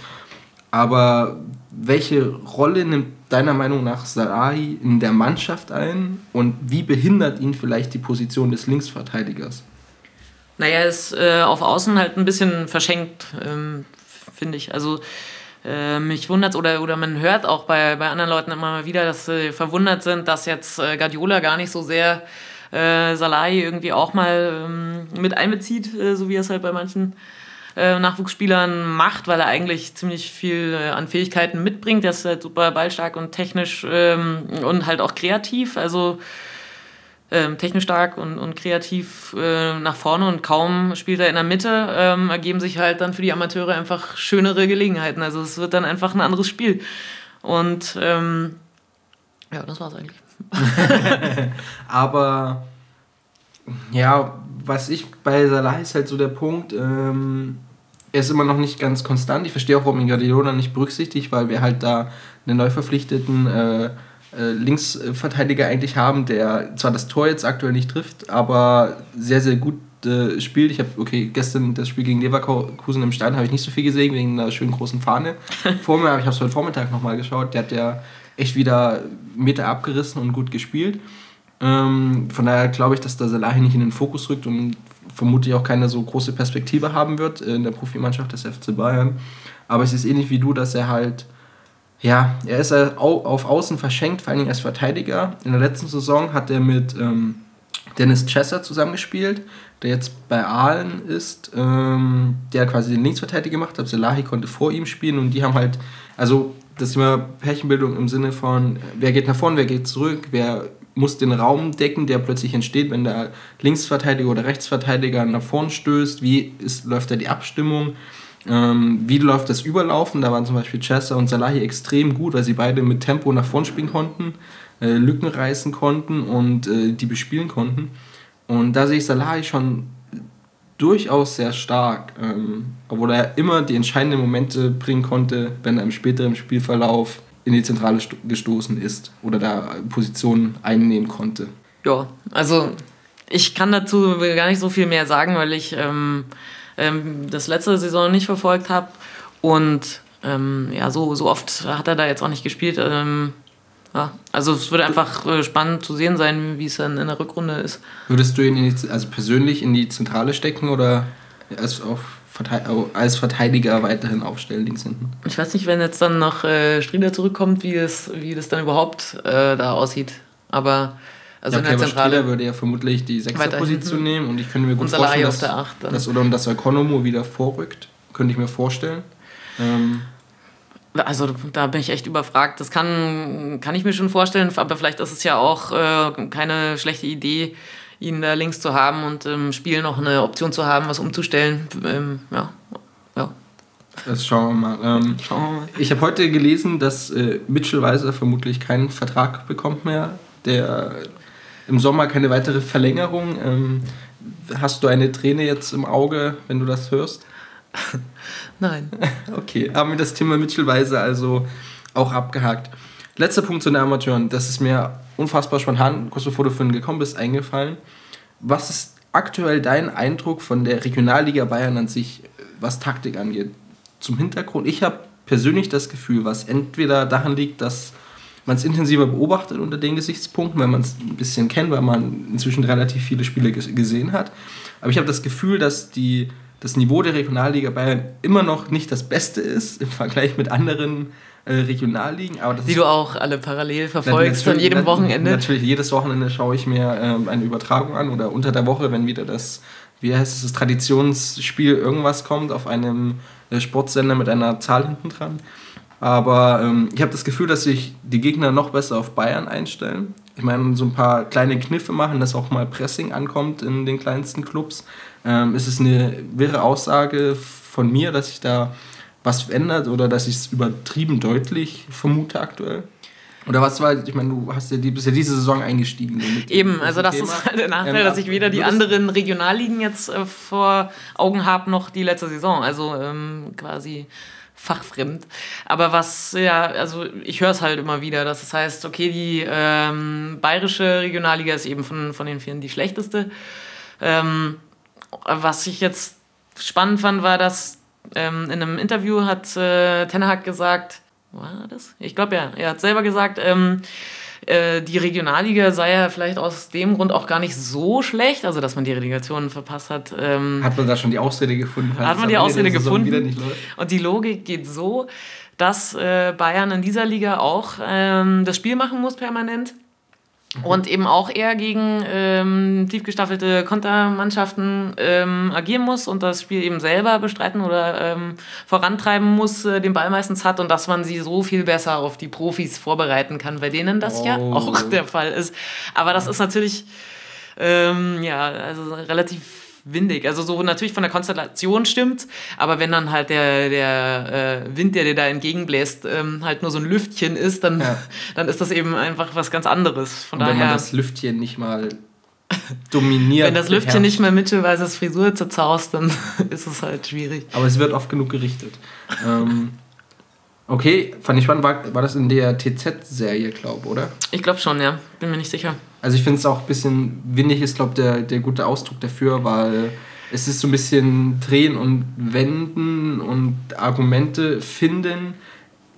Aber welche Rolle nimmt deiner Meinung nach Sarai in der Mannschaft ein und wie behindert ihn vielleicht die Position des Linksverteidigers? Naja, er ist äh, auf Außen halt ein bisschen verschenkt, ähm, finde ich. Also äh, mich wundert oder, oder man hört auch bei, bei anderen Leuten immer mal wieder, dass sie verwundert sind, dass jetzt äh, Guardiola gar nicht so sehr äh, Salai irgendwie auch mal ähm, mit einbezieht, äh, so wie es halt bei manchen äh, Nachwuchsspielern macht, weil er eigentlich ziemlich viel äh, an Fähigkeiten mitbringt. Er ist halt super ballstark und technisch ähm, und halt auch kreativ. Also ähm, technisch stark und, und kreativ äh, nach vorne und kaum spielt er in der Mitte, ähm, ergeben sich halt dann für die Amateure einfach schönere Gelegenheiten. Also es wird dann einfach ein anderes Spiel. Und ähm, ja, das war's eigentlich. Aber ja, was ich bei Salah ist halt so der Punkt, ähm, er ist immer noch nicht ganz konstant. Ich verstehe auch, warum ihn Guardiola nicht berücksichtigt, weil wir halt da einen neu verpflichteten äh, äh, Linksverteidiger eigentlich haben, der zwar das Tor jetzt aktuell nicht trifft, aber sehr, sehr gut äh, spielt. Ich habe, okay, gestern das Spiel gegen Leverkusen im Stein habe ich nicht so viel gesehen, wegen einer schönen großen Fahne vor mir, aber ich habe es heute Vormittag nochmal geschaut. Der hat ja echt wieder Meter abgerissen und gut gespielt. Ähm, von daher glaube ich, dass der Salahi nicht in den Fokus rückt und vermutlich auch keine so große Perspektive haben wird in der Profimannschaft des FC Bayern. Aber es ist ähnlich wie du, dass er halt, ja, er ist auf Außen verschenkt, vor allem als Verteidiger. In der letzten Saison hat er mit ähm, Dennis Chesser zusammengespielt, der jetzt bei Aalen ist, ähm, der quasi den Linksverteidiger gemacht hat. Salahi konnte vor ihm spielen und die haben halt, also das ist immer Pärchenbildung im Sinne von, wer geht nach vorne, wer geht zurück, wer muss den Raum decken, der plötzlich entsteht, wenn der Linksverteidiger oder Rechtsverteidiger nach vorn stößt. Wie ist, läuft da die Abstimmung? Ähm, wie läuft das Überlaufen? Da waren zum Beispiel Chester und Salahi extrem gut, weil sie beide mit Tempo nach vorn spielen konnten, äh, Lücken reißen konnten und äh, die bespielen konnten. Und da sehe ich Salahi schon durchaus sehr stark, ähm, obwohl er immer die entscheidenden Momente bringen konnte, wenn er im späteren Spielverlauf in die Zentrale gestoßen ist oder da Positionen einnehmen konnte. Ja, also ich kann dazu gar nicht so viel mehr sagen, weil ich ähm, ähm, das letzte Saison nicht verfolgt habe und ähm, ja, so, so oft hat er da jetzt auch nicht gespielt. Ähm, ja, also es wird einfach äh, spannend zu sehen sein, wie es dann in der Rückrunde ist. Würdest du ihn die, also persönlich in die Zentrale stecken oder als auf als Verteidiger weiterhin aufstellen, links hinten. Ich weiß nicht, wenn jetzt dann noch äh, Strieder zurückkommt, wie das, wie das dann überhaupt äh, da aussieht. Aber Also ja, in der Zentrale. Strehler würde ja vermutlich die sechste Position hinten. nehmen und ich könnte mir gut vorstellen, dass, der Acht dann. dass oder dass Economo wieder vorrückt, könnte ich mir vorstellen. Ähm, Also da bin ich echt überfragt. Das kann, kann ich mir schon vorstellen, aber vielleicht ist es ja auch äh, keine schlechte Idee, ihn da links zu haben und im Spiel noch eine Option zu haben, was umzustellen. Ähm, ja. ja, das schauen wir mal. Ähm, schauen wir mal. ich habe heute gelesen, dass äh, Mitchell Weiser vermutlich keinen Vertrag bekommt mehr. Der im Sommer keine weitere Verlängerung. Ähm, hast du eine Träne jetzt im Auge, wenn du das hörst? Nein. Okay, haben wir das Thema Mitchell Weiser also auch abgehakt. Letzter Punkt zu den Amateuren. Das ist mir unfassbar spontan, kurz bevor du vorhin gekommen bist, eingefallen. Was ist aktuell dein Eindruck von der Regionalliga Bayern an sich, was Taktik angeht? Zum Hintergrund, ich habe persönlich das Gefühl, was entweder daran liegt, dass man es intensiver beobachtet unter den Gesichtspunkten, weil man es ein bisschen kennt, weil man inzwischen relativ viele Spiele ges- gesehen hat. Aber ich habe das Gefühl, dass die, das Niveau der Regionalliga Bayern immer noch nicht das Beste ist im Vergleich mit anderen äh, Regionalligen. Aber das Die du auch alle parallel verfolgst Natürlich- jedem Wochenende. Natürlich, jedes Wochenende schaue ich mir ähm, eine Übertragung an oder unter der Woche, wenn wieder das, wie heißt es, das Traditionsspiel irgendwas kommt auf einem äh, Sportsender mit einer Zahl hinten dran. Aber ähm, ich habe das Gefühl, dass sich die Gegner noch besser auf Bayern einstellen. Ich meine, so ein paar kleine Kniffe machen, dass auch mal Pressing ankommt in den kleinsten Clubs. Ähm, es ist eine wirre Aussage von mir, dass sich da was verändert oder dass ich es übertrieben deutlich vermute aktuell. Oder was war, ich meine, du hast ja die, bist ja diese Saison eingestiegen. Eben, also das Thema. ist halt der Nachteil, Ähm, dass ich weder die anderen Regionalligen jetzt äh, vor Augen habe, noch die letzte Saison. Also ähm, quasi fachfremd. Aber was, ja, also ich höre es halt immer wieder, dass es heißt, okay, die ähm, bayerische Regionalliga ist eben von, von den vieren die schlechteste. Ähm, was ich jetzt spannend fand, war, dass ähm, in einem Interview hat äh, Ten Hag gesagt, war das? Ich glaube ja, er hat selber gesagt, ähm, äh, die Regionalliga sei ja vielleicht aus dem Grund auch gar nicht so schlecht, also dass man die Relegation verpasst hat. Ähm, Hat man da schon die Ausrede gefunden? Hat man die Ausrede gefunden? Nicht und die Logik geht so, dass äh, Bayern in dieser Liga auch ähm, das Spiel machen muss permanent. Und eben auch eher gegen ähm, tief gestaffelte Kontermannschaften ähm, agieren muss und das Spiel eben selber bestreiten oder ähm, vorantreiben muss, äh, den Ball meistens hat und dass man sie so viel besser auf die Profis vorbereiten kann, bei denen das ja Oh. auch der Fall ist. Aber das ist natürlich ähm, ja, also relativ windig. Also so natürlich von der Konstellation stimmt, aber wenn dann halt der, der äh, Wind, der dir da entgegenbläst, ähm, halt nur so ein Lüftchen ist, dann, Ja. dann ist das eben einfach was ganz anderes. Von Und wenn man daher, das Lüftchen nicht mal dominiert. wenn das Lüftchen nicht mehr Mittelweises Frisur zerzaust, dann ist es halt schwierig. Aber es wird oft genug gerichtet. ähm, okay, fand ich spannend. War, war das in der TZ-Serie, glaube oder? Ich glaube schon, ja. Bin mir nicht sicher. Also ich finde es auch ein bisschen windig, ist glaube der, der gute Ausdruck dafür, weil es ist so ein bisschen drehen und wenden und Argumente finden.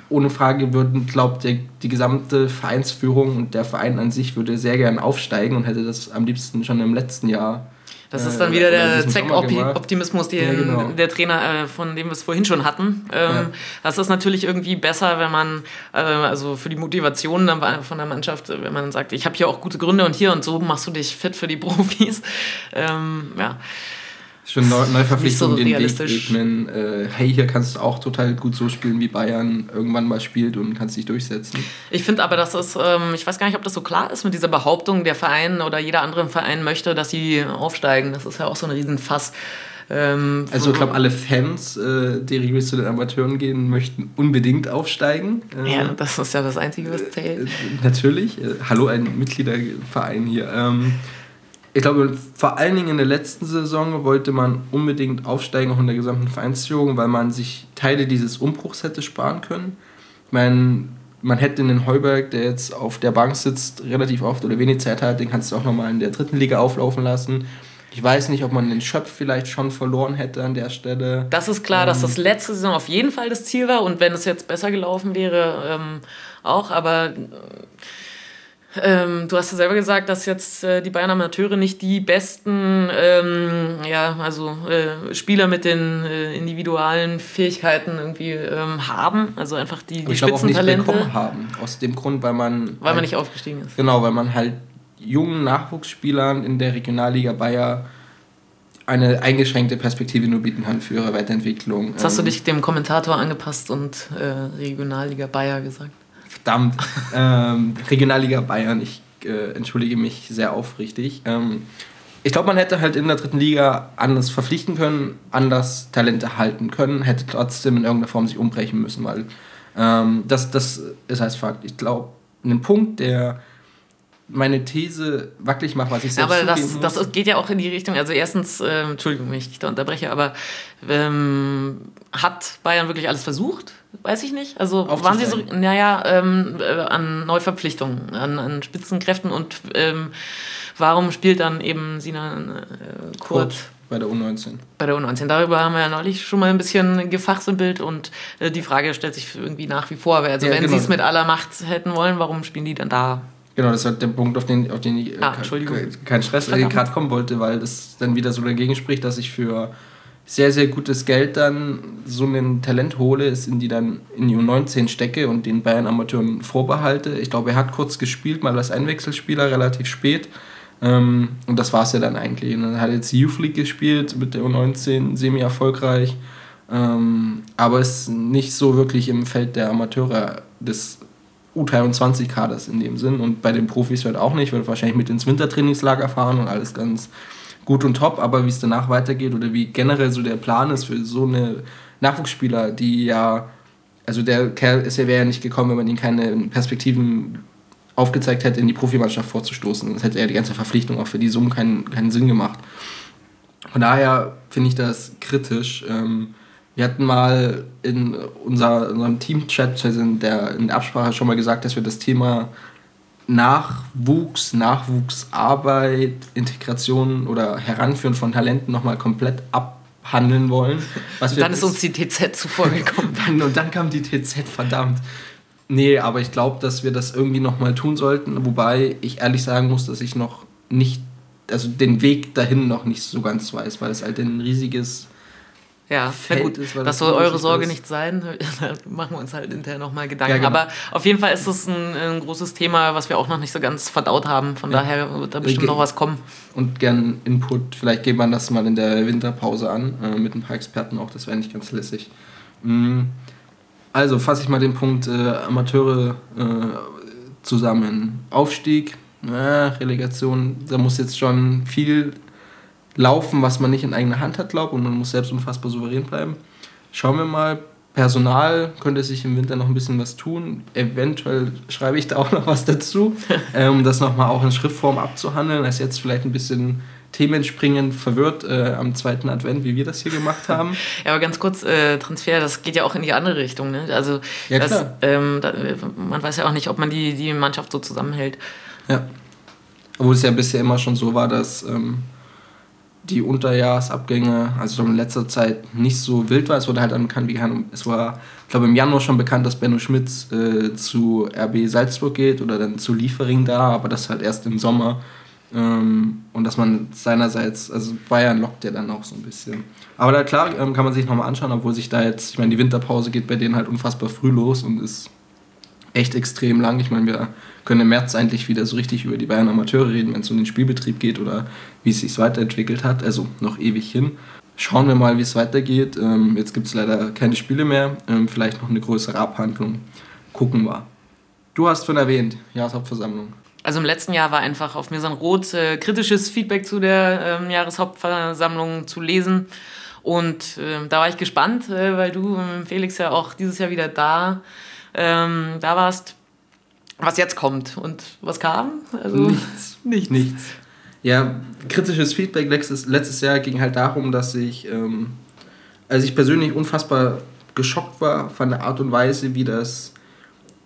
Ohne Frage würden, glaubt der die gesamte Vereinsführung und der Verein an sich würde sehr gern aufsteigen und hätte das am liebsten schon im letzten Jahr. Das äh, ist dann wieder der. Zweckoptimismus, Ja, genau. der Trainer, äh, von dem wir es vorhin schon hatten. Ähm, Ja. Das ist natürlich irgendwie besser, wenn man, äh, also für die Motivation von der Mannschaft, wenn man sagt, ich habe hier auch gute Gründe und hier und so machst du dich fit für die Profis. Ähm, ja. Schon neu, Neuverpflichtung so den Weg realistisch. ebnen. Äh, hey, hier kannst du auch total gut so spielen, wie Bayern irgendwann mal spielt und kannst dich durchsetzen. Ich finde aber, dass es, ähm, ich weiß gar nicht, ob das so klar ist mit dieser Behauptung, der Verein oder jeder andere Verein möchte, dass sie aufsteigen. Das ist ja auch so ein Riesenfass. Ähm, Also ich glaube, alle Fans, äh, die regelmäßig zu den Amateuren gehen, möchten unbedingt aufsteigen. Äh, ja, das ist ja das Einzige, was äh, zählt. natürlich. Äh, hallo, ein Mitgliederverein hier. Ähm, ich glaube, vor allen Dingen in der letzten Saison wollte man unbedingt aufsteigen, auch in der gesamten Vereinsführung, weil man sich Teile dieses Umbruchs hätte sparen können. Ich meine, man hätte den Heuberg, der jetzt auf der Bank sitzt, relativ oft oder wenig Zeit hat, den kannst du auch nochmal in der dritten Liga auflaufen lassen. Ich weiß nicht, ob man den Schöpf vielleicht schon verloren hätte an der Stelle. Das ist klar, dass Ähm. das letzte Saison auf jeden Fall das Ziel war und wenn es jetzt besser gelaufen wäre, ähm, auch. Aber ähm, du hast ja selber gesagt, dass jetzt äh, die Bayern Amateure nicht die besten ähm, ja, also, äh, Spieler mit den äh, individualen Fähigkeiten irgendwie ähm, haben. Also einfach die, die ich glaube auch nicht Spitzentalente, bekommen haben. Aus dem Grund, weil man. weil man halt- nicht aufgestiegen ist. Genau, weil man halt jungen Nachwuchsspielern in der Regionalliga Bayer eine eingeschränkte Perspektive nur bieten kann für ihre Weiterentwicklung. Jetzt hast du ähm, dich dem Kommentator angepasst und äh, Regionalliga Bayer gesagt. Verdammt. ähm, Regionalliga Bayern, ich äh, entschuldige mich sehr aufrichtig. Ähm, ich glaube, man hätte halt in der dritten Liga anders verpflichten können, anders Talente halten können, hätte trotzdem in irgendeiner Form sich umbrechen müssen, weil ähm, das, das ist als Fakt. Ich glaube, ein Punkt, der meine These wackelig macht, was ich selbst Aber das, das geht ja auch in die Richtung, also erstens, äh, Entschuldigung, wenn ich dich da unterbreche, aber ähm, hat Bayern wirklich alles versucht? Weiß ich nicht. Also waren sie so, naja, ähm, äh, an Neuverpflichtungen, an, an Spitzenkräften und ähm, warum spielt dann eben Sinan äh, Kurt, Kurt bei der U19. Bei der U19. Darüber haben wir ja neulich schon mal ein bisschen gefachsimpelt und äh, die Frage stellt sich irgendwie nach wie vor. Also ja, wenn genau. sie es mit aller Macht hätten wollen, warum spielen die dann da? Genau, das ist halt der Punkt, auf den, auf den ich äh, ah, kein Stress gerade kommen wollte, weil das dann wieder so dagegen spricht, dass ich für sehr, sehr gutes Geld dann so ein Talent hole, es in die dann in die U19 stecke und den Bayern Amateuren vorbehalte. Ich glaube, er hat kurz gespielt, mal als Einwechselspieler, relativ spät. Ähm, und das war es ja dann eigentlich. Und er hat jetzt Youth League gespielt mit der U19, semi-erfolgreich. Ähm, aber ist nicht so wirklich im Feld der Amateure des U23-Kaders in dem Sinn. Und bei den Profis halt auch nicht, wird wahrscheinlich mit ins Wintertrainingslager fahren und alles ganz gut und top. Aber wie es danach weitergeht oder wie generell so der Plan ist für so eine Nachwuchsspieler, die ja, also der Kerl ist ja, wäre ja nicht gekommen, wenn man ihm keine Perspektiven aufgezeigt hätte, in die Profimannschaft vorzustoßen. Das hätte ja die ganze Verpflichtung auch für die Summen keinen, keinen Sinn gemacht. Von daher finde ich das kritisch. Ähm, wir hatten mal in unser, unserem Team-Chat also in der, in der Absprache schon mal gesagt, dass wir das Thema Nachwuchs, Nachwuchsarbeit, Integration oder Heranführen von Talenten nochmal komplett abhandeln wollen. und dann ist uns die TZ zuvor gekommen. und dann kam die TZ, verdammt. Nee, aber ich glaube, dass wir das irgendwie nochmal tun sollten. Wobei ich ehrlich sagen muss, dass ich noch nicht, also den Weg dahin noch nicht so ganz weiß, weil es halt ein riesiges ja, Feld gut, ist. das, das soll eure Sorge ist. nicht sein. Da machen wir uns halt hinterher nochmal Gedanken. Ja, genau. Aber auf jeden Fall ist es ein, ein, großes Thema, was wir auch noch nicht so ganz verdaut haben. Von ja. daher wird da bestimmt noch was kommen. Und gern Input. Vielleicht geht man das mal in der Winterpause an, äh, mit ein paar Experten auch. Das wäre nicht ganz lässig. Mhm. Also fasse ich mal den Punkt äh, Amateure äh, zusammen. Aufstieg, äh, Relegation, da muss jetzt schon viel laufen, was man nicht in eigener Hand hat, glaube und man muss selbst unfassbar souverän bleiben. Schauen wir mal. Personal könnte sich im Winter noch ein bisschen was tun. Eventuell schreibe ich da auch noch was dazu, äh, um das nochmal auch in Schriftform abzuhandeln. Das ist jetzt vielleicht ein bisschen themenspringend verwirrt äh, am zweiten Advent, wie wir das hier gemacht haben. ja, aber ganz kurz, äh, Transfer, das geht ja auch in die andere Richtung. Ne? Also ja, das, ähm, da, man weiß ja auch nicht, ob man die, die Mannschaft so zusammenhält. Ja. Obwohl es ja bisher immer schon so war, dass ähm, die Unterjahresabgänge, also in letzter Zeit nicht so wild war. Es wurde halt dann bekannt, wie es war, ich glaube im Januar schon bekannt, dass Benno Schmitz äh, zu RB Salzburg geht oder dann zu Liefering da, aber das halt erst im Sommer. Ähm, und dass man seinerseits, also Bayern lockt ja dann auch so ein bisschen. Aber da klar ähm, kann man sich nochmal anschauen, obwohl sich da jetzt, ich meine, die Winterpause geht bei denen halt unfassbar früh los und ist echt extrem lang. Ich meine, wir können im März eigentlich wieder so richtig über die Bayern Amateure reden, wenn es um den Spielbetrieb geht oder wie es sich weiterentwickelt hat. Also noch ewig hin. Schauen wir mal, wie es weitergeht. Ähm, jetzt gibt es leider keine Spiele mehr. vielleicht noch eine größere Abhandlung. Gucken wir. Du hast schon erwähnt, Jahreshauptversammlung. Also im letzten Jahr war einfach auf Mirsan Roth äh, kritisches Feedback zu der ähm, Jahreshauptversammlung zu lesen. Und äh, da war ich gespannt, äh, weil du mit Felix ja auch dieses Jahr wieder da, ähm, da warst, was jetzt kommt. Und was kam? Also, nichts. Nichts. Nichts. Ja, kritisches Feedback letztes, letztes Jahr ging halt darum, dass ich, ähm, also ich persönlich unfassbar geschockt war von der Art und Weise, wie das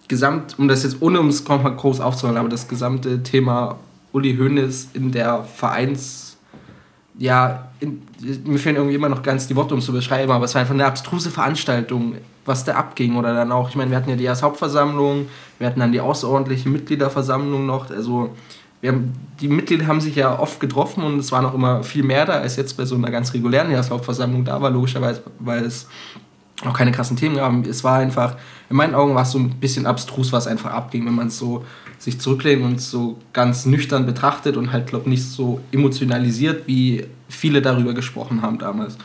gesamt, um das jetzt ohne um es groß aufzuholen, aber das gesamte Thema Uli Hoeneß in der Vereins, ja, in, mir fehlen irgendwie immer noch ganz die Worte, um es zu beschreiben, aber es war einfach eine abstruse Veranstaltung, was da abging oder dann auch, ich meine, wir hatten ja die Jahreshauptversammlung, wir hatten dann die außerordentliche Mitgliederversammlung noch, also wir haben, die Mitglieder haben sich ja oft getroffen und es war noch immer viel mehr da, als jetzt bei so einer ganz regulären Jahreshauptversammlung da war, logischerweise, weil es auch keine krassen Themen haben. Es war einfach, in meinen Augen war es so ein bisschen abstrus, was einfach abging, wenn man es so sich zurücklehnt und so ganz nüchtern betrachtet und halt, glaube nicht so emotionalisiert, wie viele darüber gesprochen haben damals.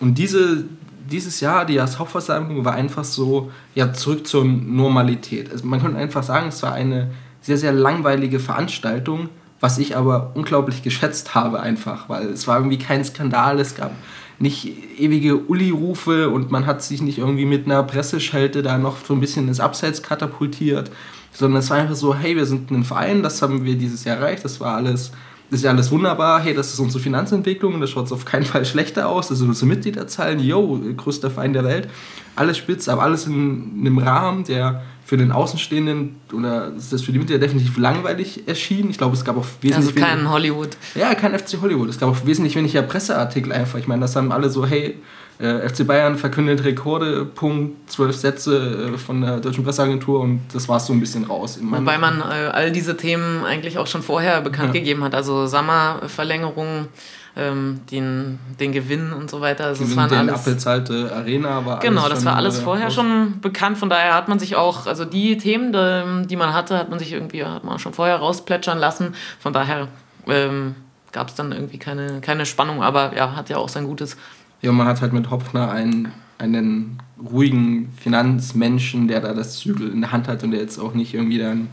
Und diese, dieses Jahr, die Jahreshauptversammlung, war einfach so, ja, zurück zur Normalität. Also man könnte einfach sagen, es war eine sehr, sehr langweilige Veranstaltung, was ich aber unglaublich geschätzt habe einfach, weil es war irgendwie kein Skandal, es gab nicht ewige Uli-Rufe und man hat sich nicht irgendwie mit einer Presseschelte da noch so ein bisschen ins Abseits katapultiert, sondern es war einfach so, hey, wir sind ein Verein, das haben wir dieses Jahr erreicht, das war alles, das ist ja alles wunderbar, hey, das ist unsere Finanzentwicklung, das schaut auf keinen Fall schlechter aus, das sind unsere Mitgliederzahlen, yo, größter Verein der Welt, alles spitz, aber alles in einem Rahmen, der für den Außenstehenden oder das für die Mitglieder definitiv langweilig erschien. Ich glaube, es gab auch wesentlich. Also kein Hollywood. Ja, kein FC Hollywood. Es gab auch wesentlich weniger Presseartikel einfach. Ich meine, das haben alle so, hey, äh, FC Bayern verkündet Rekorde, Punkt, zwölf Sätze äh, von der deutschen Presseagentur und das war es so ein bisschen raus. Wobei man äh, all diese Themen eigentlich auch schon vorher bekannt ja. gegeben hat. Also Sommerverlängerung ähm, den, den Gewinn und so weiter. Also Gewinn, waren den alles, abbezahlte Arena war Genau, das war alles vorher schon bekannt. Von daher hat man sich auch, also die Themen, die, die man hatte, hat man sich irgendwie hat man schon vorher rausplätschern lassen. Von daher ähm, gab es dann irgendwie keine, keine Spannung, aber ja, hat ja auch sein Gutes. Ja, man hat halt mit Hopfner einen, einen ruhigen Finanzmenschen, der da das Zügel in der Hand hat und der jetzt auch nicht irgendwie dann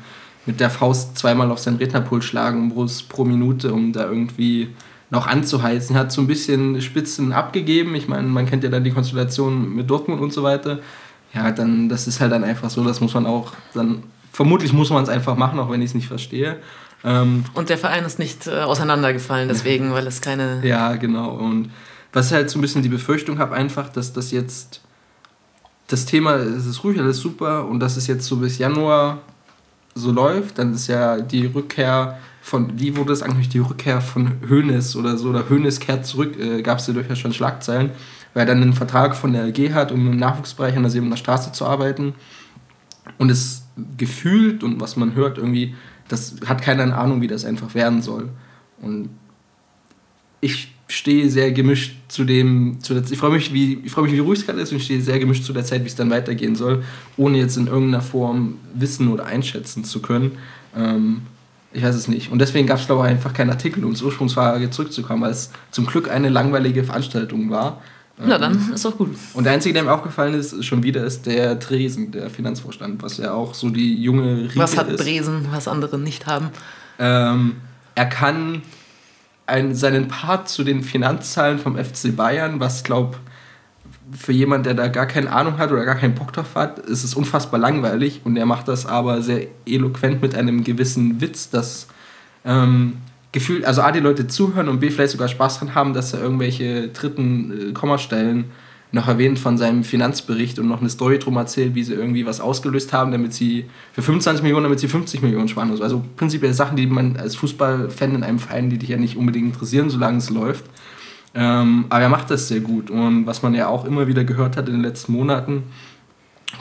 mit der Faust zweimal auf seinen Rednerpult schlagen muss pro Minute, um da irgendwie noch anzuheizen. Er hat so ein bisschen Spitzen abgegeben. Ich meine, man kennt ja dann die Konstellation mit Dortmund und so weiter. Ja, dann, das ist halt dann einfach so, das muss man auch dann, vermutlich muss man es einfach machen, auch wenn ich es nicht verstehe. Ähm, und der Verein ist nicht äh, auseinandergefallen, deswegen, weil es keine. Ja, genau. Und was halt so ein bisschen die Befürchtung habe, einfach, dass das jetzt das Thema, es ist ruhig, alles super und dass es jetzt so bis Januar so läuft, dann ist ja die Rückkehr von, wie wurde es eigentlich die Rückkehr von Hoeneß oder so, oder Hoeneß kehrt zurück, äh, gab es ja durchaus schon Schlagzeilen, weil er dann einen Vertrag von der LG hat, um im Nachwuchsbereich an der Sebener Straße zu arbeiten. Und es gefühlt und was man hört irgendwie, das hat keiner eine Ahnung, wie das einfach werden soll. Und ich stehe sehr gemischt zu dem, zu der, ich freue mich, wie, ich freue mich, wie ruhig es gerade ist und ich stehe sehr gemischt zu der Zeit, wie es dann weitergehen soll, ohne jetzt in irgendeiner Form wissen oder einschätzen zu können. Ähm, ich weiß es nicht. Und deswegen gab es, glaube ich, einfach keinen Artikel, um zur Ursprungsfrage zurückzukommen, weil es zum Glück eine langweilige Veranstaltung war. Na, dann ähm, ist auch gut. Und der einzige, der mir aufgefallen ist, schon wieder ist der Dresen, der Finanzvorstand, was ja auch so die junge Riege Was hat ist. Dresen, was andere nicht haben? Ähm, er kann einen, seinen Part zu den Finanzzahlen vom FC Bayern, was, glaube ich, für jemand, der da gar keine Ahnung hat oder gar keinen Bock drauf hat, ist es unfassbar langweilig und er macht das aber sehr eloquent mit einem gewissen Witz, dass ähm, gefühlt, also A, die Leute zuhören und B, vielleicht sogar Spaß dran haben, dass er irgendwelche dritten äh, Kommastellen noch erwähnt von seinem Finanzbericht und noch eine Story drum erzählt, wie sie irgendwie was ausgelöst haben, damit sie für 25 Millionen, damit sie 50 Millionen sparen. Also prinzipiell Sachen, die man als Fußballfan in einem Verein, die dich ja nicht unbedingt interessieren, solange es läuft. Ähm, aber er macht das sehr gut. Und was man ja auch immer wieder gehört hat in den letzten Monaten,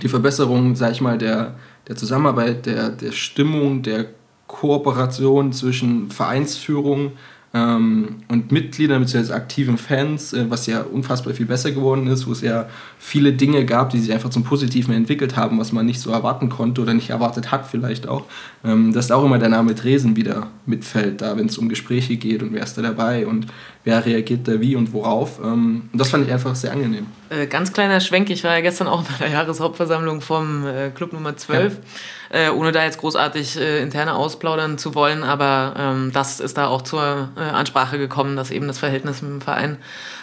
die Verbesserung, sag ich mal, der, der Zusammenarbeit, der, der Stimmung, der Kooperation zwischen Vereinsführung ähm, und Mitgliedern bzw. aktiven Fans, äh, was ja unfassbar viel besser geworden ist, wo es ja viele Dinge gab, die sich einfach zum Positiven entwickelt haben, was man nicht so erwarten konnte oder nicht erwartet hat vielleicht auch. Ähm, dass auch immer der Name Dresen wieder mitfällt, da wenn es um Gespräche geht und wer ist da dabei und wer reagiert da wie und worauf. Ähm, und das fand ich einfach sehr angenehm. Äh, ganz kleiner Schwenk, ich war ja gestern auch bei der Jahreshauptversammlung vom äh, Club Nummer 12, ja. Äh, ohne da jetzt großartig äh, interne ausplaudern zu wollen, aber ähm, das ist da auch zur äh, Ansprache gekommen, dass eben das Verhältnis mit dem Verein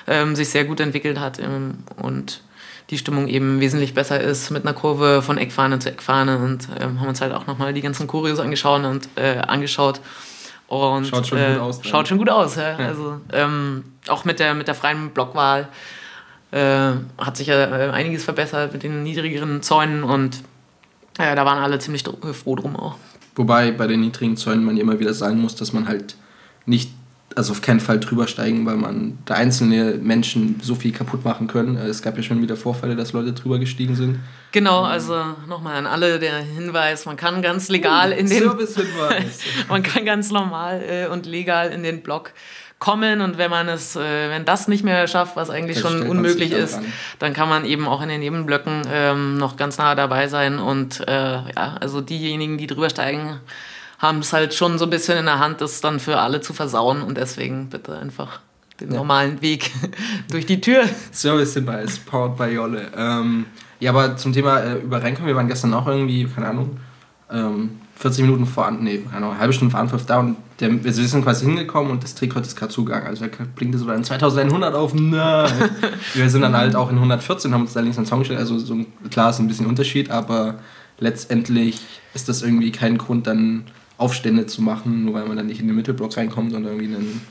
ähm, sich sehr gut entwickelt hat ähm, und die Stimmung eben wesentlich besser ist mit einer Kurve von Eckfahne zu Eckfahne und ähm, haben uns halt auch nochmal die ganzen Choreos angeschaut und äh, angeschaut und, schaut schon äh, gut aus. Schaut schon gut aus, ja. ja. Also ähm, auch mit der, mit der freien Blockwahl äh, hat sich ja äh, einiges verbessert mit den niedrigeren Zäunen und ja, da waren alle ziemlich froh drum auch. Wobei bei den niedrigen Zäunen man immer wieder sagen muss, dass man halt nicht also auf keinen Fall drüber steigen, weil man da einzelne Menschen so viel kaputt machen können. Es gab ja schon wieder Vorfälle, dass Leute drüber gestiegen sind. Genau, also nochmal an alle der Hinweis, man kann ganz legal uh, in den Servicehinweis. man kann ganz normal äh, und legal in den Blog kommen und wenn man es, äh, wenn das nicht mehr schafft, was eigentlich Das schon unmöglich ist, ran. dann kann man eben auch in den Nebenblöcken ähm, noch ganz nah dabei sein und äh, ja, also diejenigen, die drüber steigen, haben es halt schon so ein bisschen in der Hand, das dann für alle zu versauen und deswegen bitte einfach den normalen Weg durch die Tür. Service Device, powered by Jolle. Ähm, ja, aber zum Thema äh, über Reinkommen, wir waren gestern auch irgendwie, keine Ahnung, ähm, 40 Minuten vor, nee, eine halbe Stunde vor Anpfiff da und der, wir sind quasi hingekommen und das Trikot ist gerade zugegangen. Also da blinkte so dann 2100 auf, nein. wir sind dann halt auch in 114, haben uns da links einen Song gestellt, also so klar ist ein bisschen Unterschied, aber letztendlich ist das irgendwie kein Grund dann Aufstände zu machen, nur weil man dann nicht in den Mittelblock reinkommt, sondern irgendwie einen,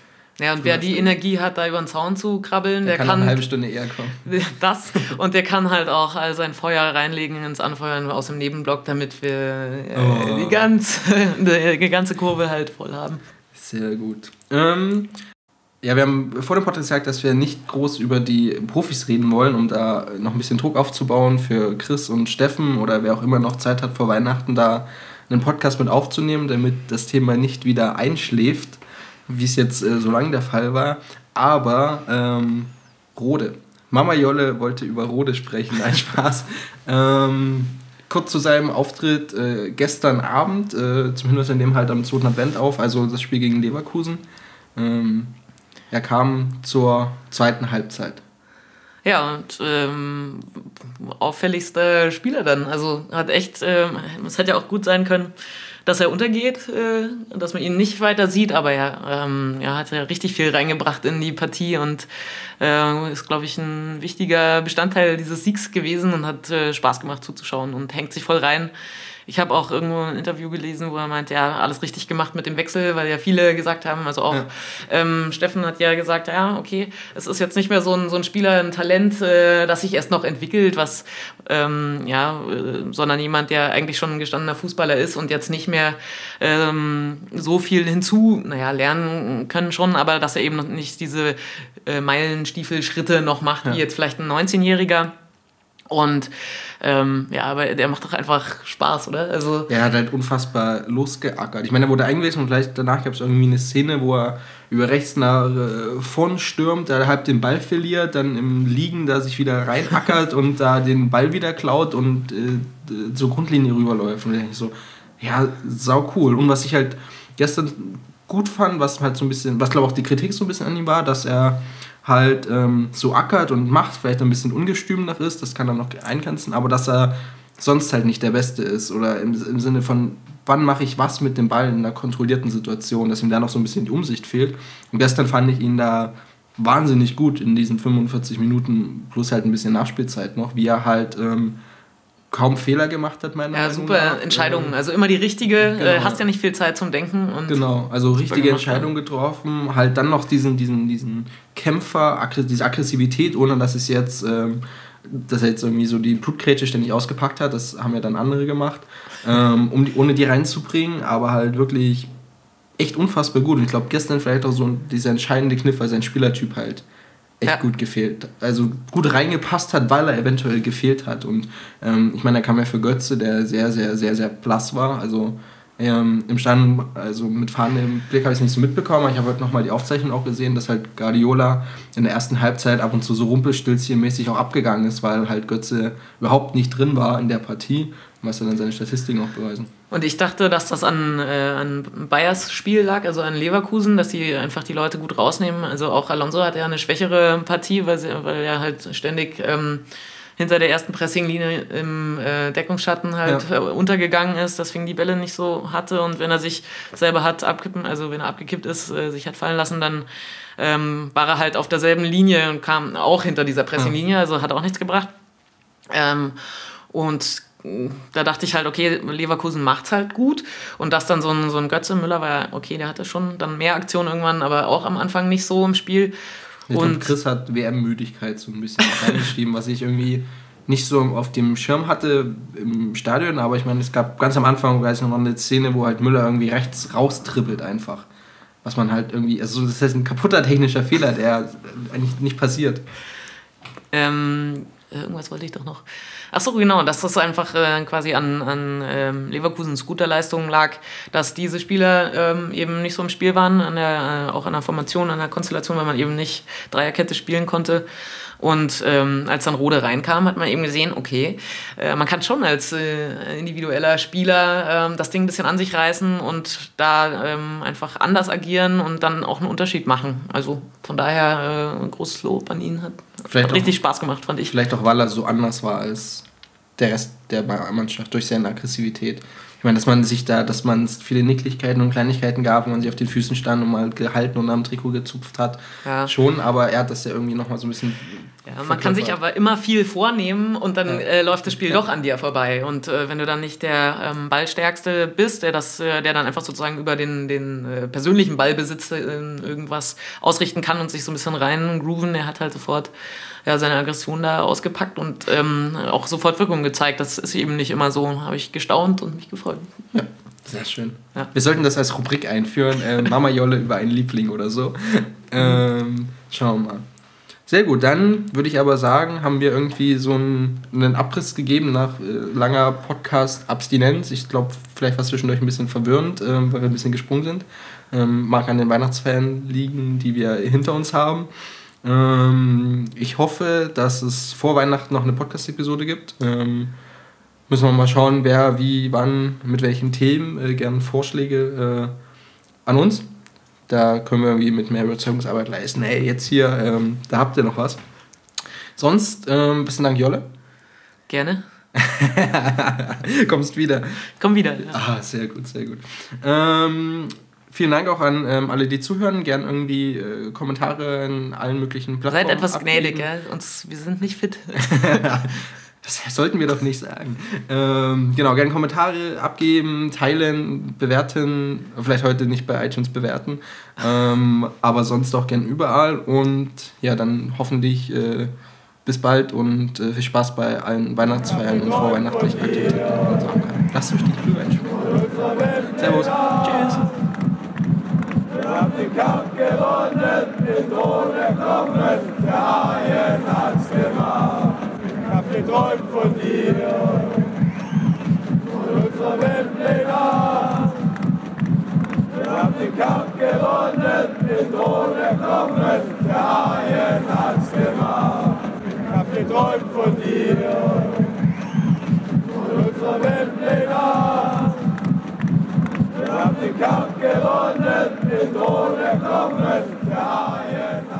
Ja, und wer die Energie hat, da über den Zaun zu krabbeln, der, kann, kann, eine halbe Stunde eher kommen. das und der kann halt auch all sein Feuer reinlegen ins Anfeuern aus dem Nebenblock, damit wir äh, Oh. die, ganze, die ganze Kurve halt voll haben. Sehr gut. Ähm, ja, wir haben vor dem Podcast gesagt, dass wir nicht groß über die Profis reden wollen, um da noch ein bisschen Druck aufzubauen für Chris und Steffen oder wer auch immer noch Zeit hat vor Weihnachten, da einen Podcast mit aufzunehmen, damit das Thema nicht wieder einschläft, wie es jetzt äh, so lange der Fall war. Aber ähm, Rode. Mama Jolle wollte über Rode sprechen, ein Spaß. Ähm, kurz zu seinem Auftritt äh, gestern Abend, äh, zumindest in dem halt am 2. Advent auf, also das Spiel gegen Leverkusen. Ähm, er kam zur zweiten Halbzeit. Ja, und ähm, auffälligster Spieler dann. Also hat echt, ähm, es hätte ja auch gut sein können, dass er untergeht, äh, dass man ihn nicht weiter sieht, aber er, ähm, er hat ja richtig viel reingebracht in die Partie und äh, ist, glaube ich, ein wichtiger Bestandteil dieses Siegs gewesen und hat äh, Spaß gemacht zuzuschauen und hängt sich voll rein. Ich habe auch irgendwo ein Interview gelesen, wo er meint, ja, alles richtig gemacht mit dem Wechsel, weil ja viele gesagt haben, also auch Ja. ähm, Steffen hat ja gesagt, ja, okay, es ist jetzt nicht mehr so ein, so ein Spieler, ein Talent, äh, das sich erst noch entwickelt, was, ähm, ja, äh, sondern jemand, der eigentlich schon ein gestandener Fußballer ist und jetzt nicht mehr ähm, so viel hinzu, naja, lernen können schon, aber dass er eben noch nicht diese äh, Meilenstiefel-Schritte noch macht, Ja. wie jetzt vielleicht ein 19-Jähriger. Und ähm, ja, aber der macht doch einfach Spaß, oder? Also Er hat halt unfassbar losgeackert. Ich meine, er wurde eingewechselt und gleich danach gab es irgendwie eine Szene, wo er über rechts nach äh, vorn stürmt, da halb den Ball verliert, dann im Liegen da sich wieder reinackert und da den Ball wieder klaut und äh, zur Grundlinie rüberläuft. Und denke ich so, ja, sau cool. Und was ich halt gestern gut fand, was halt so ein bisschen, was glaube auch die Kritik so ein bisschen an ihm war, dass er halt ähm, so ackert und macht, vielleicht ein bisschen ungestüm noch ist, das kann er noch eingrenzen, aber dass er sonst halt nicht der Beste ist oder im, im Sinne von, wann mache ich was mit dem Ball in einer kontrollierten Situation, dass ihm da noch so ein bisschen die Umsicht fehlt. Und gestern fand ich ihn da wahnsinnig gut in diesen 45 Minuten plus halt ein bisschen Nachspielzeit noch, wie er halt ähm, kaum Fehler gemacht hat, meiner ja, Meinung super nach. Entscheidungen. Ähm, Also immer die richtige, äh, Genau. hast ja nicht viel Zeit zum Denken. Und Genau, also richtige Entscheidung getroffen, halt dann noch diesen, diesen, diesen Kämpfer, diese Aggressivität, ohne dass es jetzt, ähm, dass er jetzt irgendwie so die Blutgrätsche ständig ausgepackt hat, das haben ja dann andere gemacht, ähm, um die, ohne die reinzubringen, aber halt wirklich echt unfassbar gut. Und ich glaube, gestern vielleicht auch so dieser entscheidende Kniff, weil sein Spielertyp halt echt Ja. gut gefehlt, also gut reingepasst hat, weil er eventuell gefehlt hat. Und ähm, ich meine, er kam ja für Götze, der sehr, sehr, sehr, sehr blass war. Also ähm, im Stadion, also mit fahrendem Blick habe ich es nicht so mitbekommen, aber ich habe heute nochmal die Aufzeichnung auch gesehen, dass halt Guardiola in der ersten Halbzeit ab und zu so rumpelstilzchenmäßig auch abgegangen ist, weil halt Götze überhaupt nicht drin war in der Partie, was dann seine Statistiken auch beweisen. Und ich dachte, dass das an, äh, an Bayers Spiel lag, also an Leverkusen, dass die einfach die Leute gut rausnehmen. Also auch Alonso hat ja eine schwächere Partie, weil, sie, weil er halt ständig ähm, hinter der ersten Pressinglinie im äh, Deckungsschatten halt Ja. äh, untergegangen ist, deswegen die Bälle nicht so hatte. Und wenn er sich selber hat abkippen, also wenn er abgekippt ist, äh, sich hat fallen lassen, dann ähm, war er halt auf derselben Linie und kam auch hinter dieser Pressinglinie, also hat auch nichts gebracht. Ähm, und da dachte ich halt, okay, Leverkusen macht's halt gut. Und dass dann so ein, so ein Götze Müller war, ja, okay, der hatte schon dann mehr Aktionen irgendwann, aber auch am Anfang nicht so im Spiel. Ich Und Chris hat WM-Müdigkeit so ein bisschen reingeschrieben, was ich irgendwie nicht so auf dem Schirm hatte im Stadion, aber ich meine, es gab ganz am Anfang, weiß ich noch, eine Szene, wo halt Müller irgendwie rechts raustrippelt einfach. Was man halt irgendwie, also das heißt ein kaputter technischer Fehler, der eigentlich nicht passiert. ähm, Äh, irgendwas wollte ich doch noch. Achso, genau, dass das einfach äh, quasi an, an ähm, Leverkusens guter Leistung lag, dass diese Spieler ähm, eben nicht so im Spiel waren, an der, äh, auch an der Formation, an der Konstellation, weil man eben nicht Dreierkette spielen konnte. Und ähm, als dann Rode reinkam, hat man eben gesehen, okay, äh, man kann schon als äh, individueller Spieler äh, das Ding ein bisschen an sich reißen und da ähm, einfach anders agieren und dann auch einen Unterschied machen. Also von daher äh, großes Lob an ihn. Hat, hat richtig auch, Spaß gemacht, fand ich. Vielleicht auch, weil er so anders war als der Rest der Mannschaft durch seine Aggressivität. Ich meine, dass man sich da, dass man viele Nicklichkeiten und Kleinigkeiten gab, wo man sich auf den Füßen stand und mal gehalten und am Trikot gezupft hat. Ja. Schon, aber er hat das ja irgendwie nochmal so ein bisschen ja, man kann sich aber immer viel vornehmen und dann ja. äh, läuft das Spiel ja. doch an dir vorbei. Und äh, wenn du dann nicht der ähm, Ballstärkste bist, der, das, äh, der dann einfach sozusagen über den, den äh, persönlichen Ballbesitz äh, irgendwas ausrichten kann und sich so ein bisschen reingrooven, er hat halt sofort ja, seine Aggression da ausgepackt und ähm, auch sofort Wirkung gezeigt. Das ist eben nicht immer so. Habe ich gestaunt und mich gefreut. Ja. Sehr schön. Ja. Wir sollten das als Rubrik einführen. Äh, Mama Jolle über einen Liebling oder so. Ähm, schauen wir mal. Sehr gut, dann würde ich aber sagen, haben wir irgendwie so einen, einen Abriss gegeben nach äh, langer Podcast-Abstinenz. Ich glaube, vielleicht war es zwischendurch ein bisschen verwirrend, äh, weil wir ein bisschen gesprungen sind. Ähm, mag an den Weihnachtsferien liegen, die wir hinter uns haben. Ähm, ich hoffe, dass es vor Weihnachten noch eine Podcast-Episode gibt. Ähm, müssen wir mal schauen, wer wie, wann, mit welchen Themen äh, gerne Vorschläge äh, an uns. Da können wir irgendwie mit mehr Überzeugungsarbeit leisten. Hey, jetzt hier, ähm, da habt ihr noch was. Sonst, ähm, besten Dank, Jolle. Gerne. Kommst wieder. Komm wieder. Ja. Ah, sehr gut, sehr gut. Ähm, vielen Dank auch an ähm, alle, die zuhören. Gern irgendwie äh, Kommentare in allen möglichen Plattformen. Seid etwas abgeben. gnädig, ja? Uns, wir sind nicht fit. Das sollten wir doch nicht sagen. Ähm, genau, gerne Kommentare abgeben, teilen, bewerten. Vielleicht heute nicht bei iTunes bewerten, ähm, aber sonst auch gerne überall. Und ja, dann hoffentlich äh, bis bald und äh, viel Spaß bei allen Weihnachtsfeiern und vorweihnachtlichen Aktivitäten in unserem Kanal. Lasst euch die Glühwein einschmecken. Servus. Tschüss. Wir haben den Kampf gewonnen, den Tod kommen, der Haien hat's geträumt von dir, von unserer Weltpläne. Wir haben den Kampf gewonnen, den Thron erkommen, der Haien hat's gemacht. Ich hab geträumt von dir, von unserer Weltpläne. Wir haben den Kampf gewonnen, den Thron erkommen, der Haien